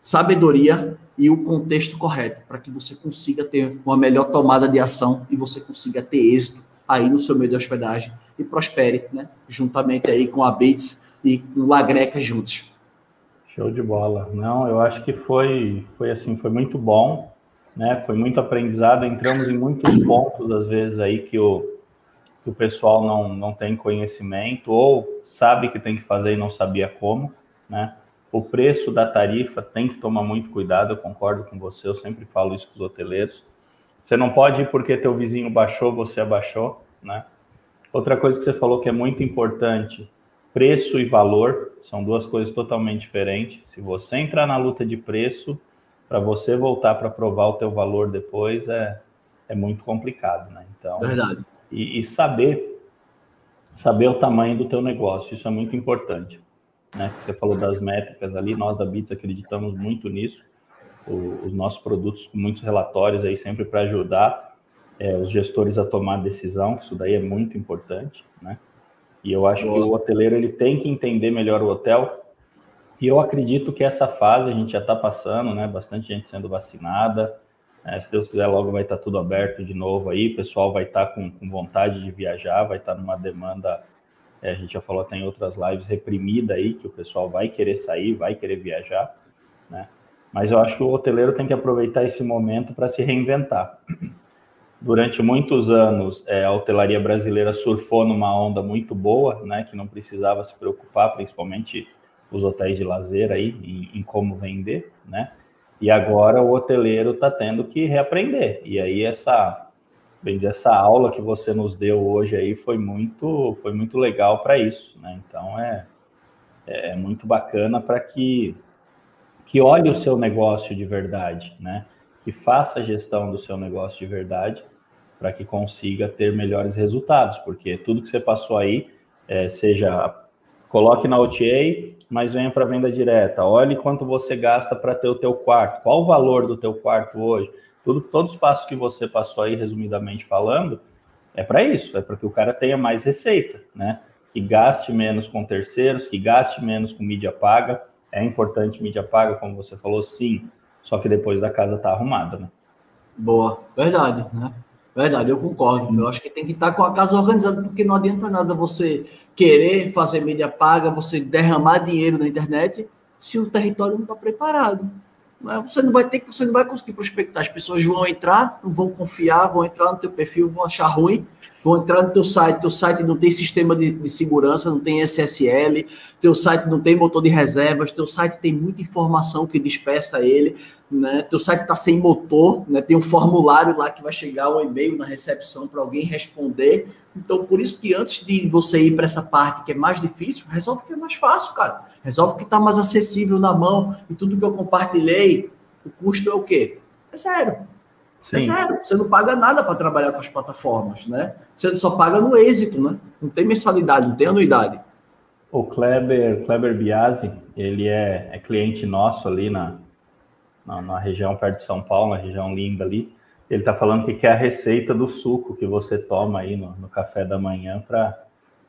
sabedoria e o contexto correto, para que você consiga ter uma melhor tomada de ação e você consiga ter êxito aí no seu meio de hospedagem e prospere, né? Juntamente aí com a Bits e com o Lagreca juntos. Show de bola. Não, eu acho que foi, foi assim, foi muito bom, né? Foi muito aprendizado. Entramos em muitos pontos, às vezes, aí que o, que o pessoal não, não tem conhecimento ou sabe que tem que fazer e não sabia como, né? O preço da tarifa tem que tomar muito cuidado, eu concordo com você, eu sempre falo isso com os hoteleiros. Você não pode ir porque teu vizinho baixou, você abaixou, né? Outra coisa que você falou que é muito importante, preço e valor são duas coisas totalmente diferentes. Se você entrar na luta de preço, para você voltar para provar o teu valor depois é, é muito complicado, né? Então, verdade. E, e saber saber o tamanho do teu negócio, isso é muito importante né? Você falou das métricas ali, nós da Bits acreditamos muito nisso. O, os nossos produtos com muitos relatórios aí sempre para ajudar é, os gestores a tomar decisão, isso daí é muito importante, né? E eu acho Boa. que o hoteleiro ele tem que entender melhor o hotel. E eu acredito que essa fase a gente já está passando, né? Bastante gente sendo vacinada. É, se Deus quiser, logo vai estar tá tudo aberto de novo aí. O pessoal vai estar tá com, com vontade de viajar, vai estar tá numa demanda é, a gente já falou até em outras lives, reprimida aí, que o pessoal vai querer sair, vai querer viajar, né? Mas eu acho que o hoteleiro tem que aproveitar esse momento para se reinventar. Durante muitos anos, é, a hotelaria brasileira surfou numa onda muito boa, né? Que não precisava se preocupar, principalmente os hotéis de lazer aí, em, em como vender, né? E agora o hoteleiro está tendo que reaprender. E aí essa bem essa aula que você nos deu hoje aí foi muito, foi muito legal para isso, né? Então é, é muito bacana para que que olhe o seu negócio de verdade, né? Que faça a gestão do seu negócio de verdade para que consiga ter melhores resultados, porque tudo que você passou aí, é, seja coloque na OTA, mas venha para venda direta. Olhe quanto você gasta para ter o teu quarto, qual o valor do teu quarto hoje tudo, todos os passos que você passou aí, resumidamente falando, é para isso, é para que o cara tenha mais receita, né? Que gaste menos com terceiros, que gaste menos com mídia paga. É importante mídia paga, como você falou, sim, só que depois da casa tá arrumada, né? Boa, verdade, né? Verdade, eu concordo. Eu acho que tem que estar com a casa organizada, porque não adianta nada você querer fazer mídia paga, você derramar dinheiro na internet, se o território não está preparado você não vai ter você não vai conseguir prospectar. As pessoas vão entrar, não vão confiar, vão entrar no teu perfil, vão achar ruim, vão entrar no teu site, teu site não tem sistema de, de, segurança, não tem SSL, teu site não tem motor de reservas, teu site tem muita informação que dispersa ele, né? Teu site está sem motor, né? Tem um formulário lá que vai chegar um e-mail na recepção para alguém responder. Então, por isso que antes de você ir para essa parte que é mais difícil, resolve o que é mais fácil, cara. Resolve o que está mais acessível na mão e tudo que eu compartilhei, o custo é o quê? É zero. É Sim. É sério, você não paga nada para trabalhar com as plataformas, né? Você só paga no êxito, né? Não tem mensalidade, não tem anuidade. O Kleber, Kleber Biasi, ele é, é cliente nosso ali na, na, na, região perto de São Paulo, na região linda ali. Ele está falando que quer a receita do suco que você toma aí no, no café da manhã para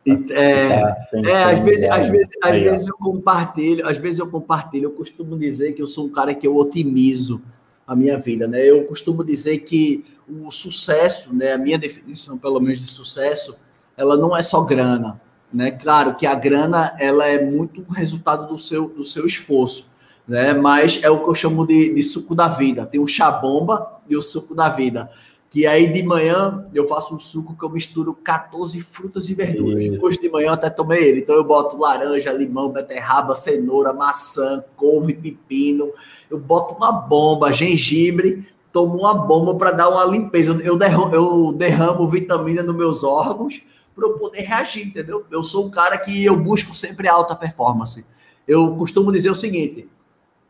é, é, às vezes, às vezes, às vezes eu compartilho, às vezes eu compartilho, eu costumo dizer que eu sou um cara que eu otimizo a minha vida, né? Eu costumo dizer que o sucesso, né, a minha definição pelo menos de sucesso, ela não é só grana, né? Claro que a grana ela é muito resultado do seu do seu esforço, né? Mas é o que eu chamo de, de suco da vida. Tem o chá bomba e o suco da vida que aí de manhã eu faço um suco que eu misturo 14 frutas e verduras. Isso. Hoje de manhã eu até tomei ele. Então eu boto laranja, limão, beterraba, cenoura, maçã, couve, pepino. Eu boto uma bomba, gengibre, tomo uma bomba para dar uma limpeza. Eu derramo, eu derramo vitamina nos meus órgãos para eu poder reagir, entendeu? Eu sou um cara que eu busco sempre alta performance. Eu costumo dizer o seguinte,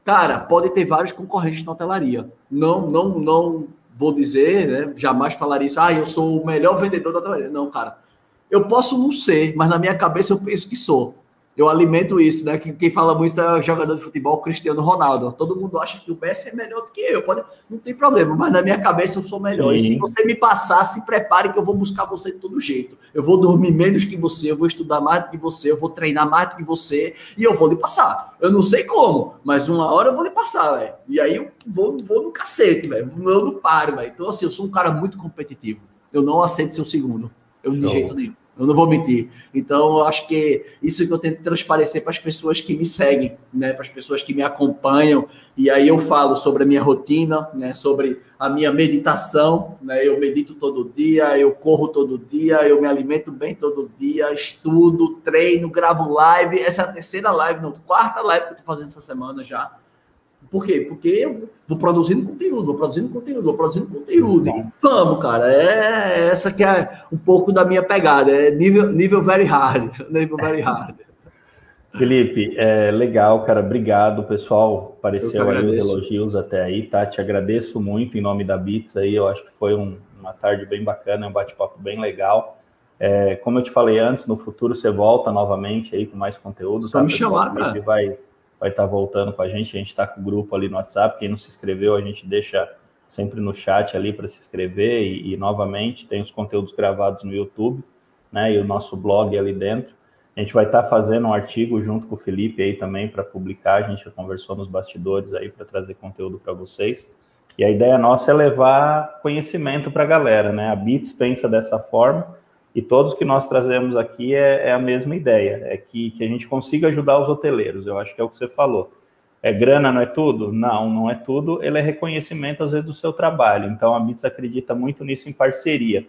cara, pode ter vários concorrentes na hotelaria. Não, não, não vou dizer, né? Jamais falaria isso, ah, eu sou o melhor vendedor da trabalhadora. Não, cara. Eu posso não ser, mas na minha cabeça eu penso que sou. Eu alimento isso, né? Quem fala muito é o jogador de futebol Cristiano Ronaldo. Todo mundo acha que o Messi é melhor do que eu. Pode, não tem problema, mas na minha cabeça eu sou melhor. Sim. E se você me passar, se prepare que eu vou buscar você de todo jeito. Eu vou dormir menos que você, eu vou estudar mais do que você, eu vou treinar mais do que você e eu vou lhe passar. Eu não sei como, mas uma hora eu vou lhe passar, velho. E aí eu vou, vou no cacete, velho. Eu não paro, velho. Então, assim, eu sou um cara muito competitivo. Eu não aceito ser o segundo. Eu, de jeito nenhum. Eu não vou mentir. Então, eu acho que isso que eu tento transparecer para as pessoas que me seguem, né, para as pessoas que me acompanham. E aí eu falo sobre a minha rotina, né, sobre a minha meditação. Né, eu medito todo dia, eu corro todo dia, eu me alimento bem todo dia, estudo, treino, gravo live. Essa é a terceira live, não, quarta live que eu estou fazendo essa semana já. Por quê? Porque eu vou produzindo conteúdo, vou produzindo conteúdo, vou produzindo conteúdo. E vamos, cara. É essa que é um pouco da minha pegada. É nível, nível very hard. Nível very hard. Felipe, é legal, cara. Obrigado, pessoal. Apareceu aí os elogios até aí, tá? Te agradeço muito em nome da Bits aí. Eu acho que foi um, uma tarde bem bacana, um bate-papo bem legal. É, como eu te falei antes, no futuro você volta novamente aí com mais conteúdo. Só me chamar, cara. Vai, vai estar tá voltando com a gente. A gente está com o grupo ali no WhatsApp. Quem não se inscreveu, a gente deixa sempre no chat ali para se inscrever. E, e, novamente, tem os conteúdos gravados no YouTube, né? E o nosso blog ali dentro. A gente vai estar tá fazendo um artigo junto com o Felipe aí também para publicar. A gente já conversou nos bastidores aí para trazer conteúdo para vocês. E a ideia nossa é levar conhecimento para a galera, né? A Bits pensa dessa forma e todos que nós trazemos aqui é, é, a mesma ideia, é que, que a gente consiga ajudar os hoteleiros. Eu acho que é o que você falou. É grana, não é tudo? Não, não é tudo. Ele é reconhecimento, às vezes, do seu trabalho. Então, a Bits acredita muito nisso em parceria.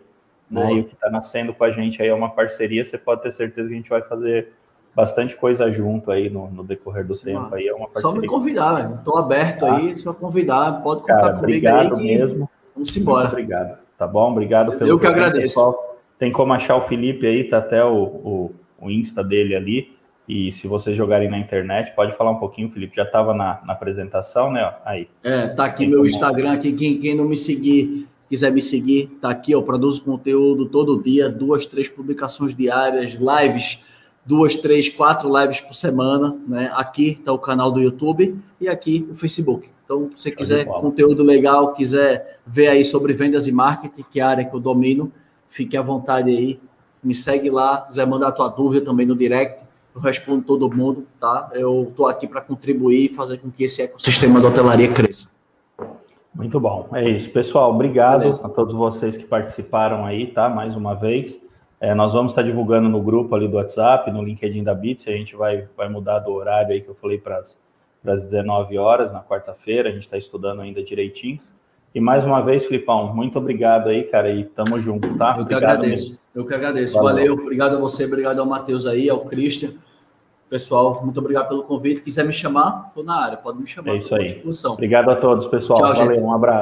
Né? E o que está nascendo com a gente aí é uma parceria. Você pode ter certeza que a gente vai fazer bastante coisa junto aí no, no decorrer do Sim, tempo. Aí é uma parceria. Só me convidar, Estou aberto tá? aí, só convidar. Pode contar Cara, comigo obrigado aí. Que... mesmo. Vamos embora. Muito obrigado. Tá bom? Obrigado pelo Eu que agradeço. Pessoal. Tem como achar o Felipe aí, tá até o, o, o Insta dele ali. E se vocês jogarem na internet, pode falar um pouquinho, Felipe. Já estava na, na, apresentação, né? Aí. É, tá aqui Tem meu como... Instagram. Aqui, quem, quem não me seguir, quiser me seguir, tá aqui. Eu produzo conteúdo todo dia, duas, três publicações diárias, lives, duas, três, quatro lives por semana. Né? Aqui tá o canal do YouTube e aqui o Facebook. Então, se você quiser conteúdo legal, quiser ver aí sobre vendas e marketing, que é a área que eu domino, Fique à vontade aí. Me segue lá. Quiser mandar a tua dúvida também no direct. Eu respondo todo mundo, tá? Eu estou aqui para contribuir e fazer com que esse ecossistema da hotelaria cresça. Muito bom. É isso. Pessoal, obrigado Beleza. a todos vocês que participaram aí, tá? Mais uma vez. É, nós vamos estar divulgando no grupo ali do WhatsApp, no LinkedIn da Bits, a gente vai, vai mudar do horário aí que eu falei para as 19 horas na quarta-feira, a gente está estudando ainda direitinho. E mais uma vez, Filipão, muito obrigado aí, cara, e tamo junto, tá? Eu que agradeço, mesmo. eu que agradeço. Valeu. Valeu, obrigado a você, obrigado ao Matheus aí, ao Christian. Pessoal, muito obrigado pelo convite. Quiser me chamar, tô na área, pode me chamar. É isso aí. Obrigado a todos, pessoal. Tchau, Valeu, gente. um abraço.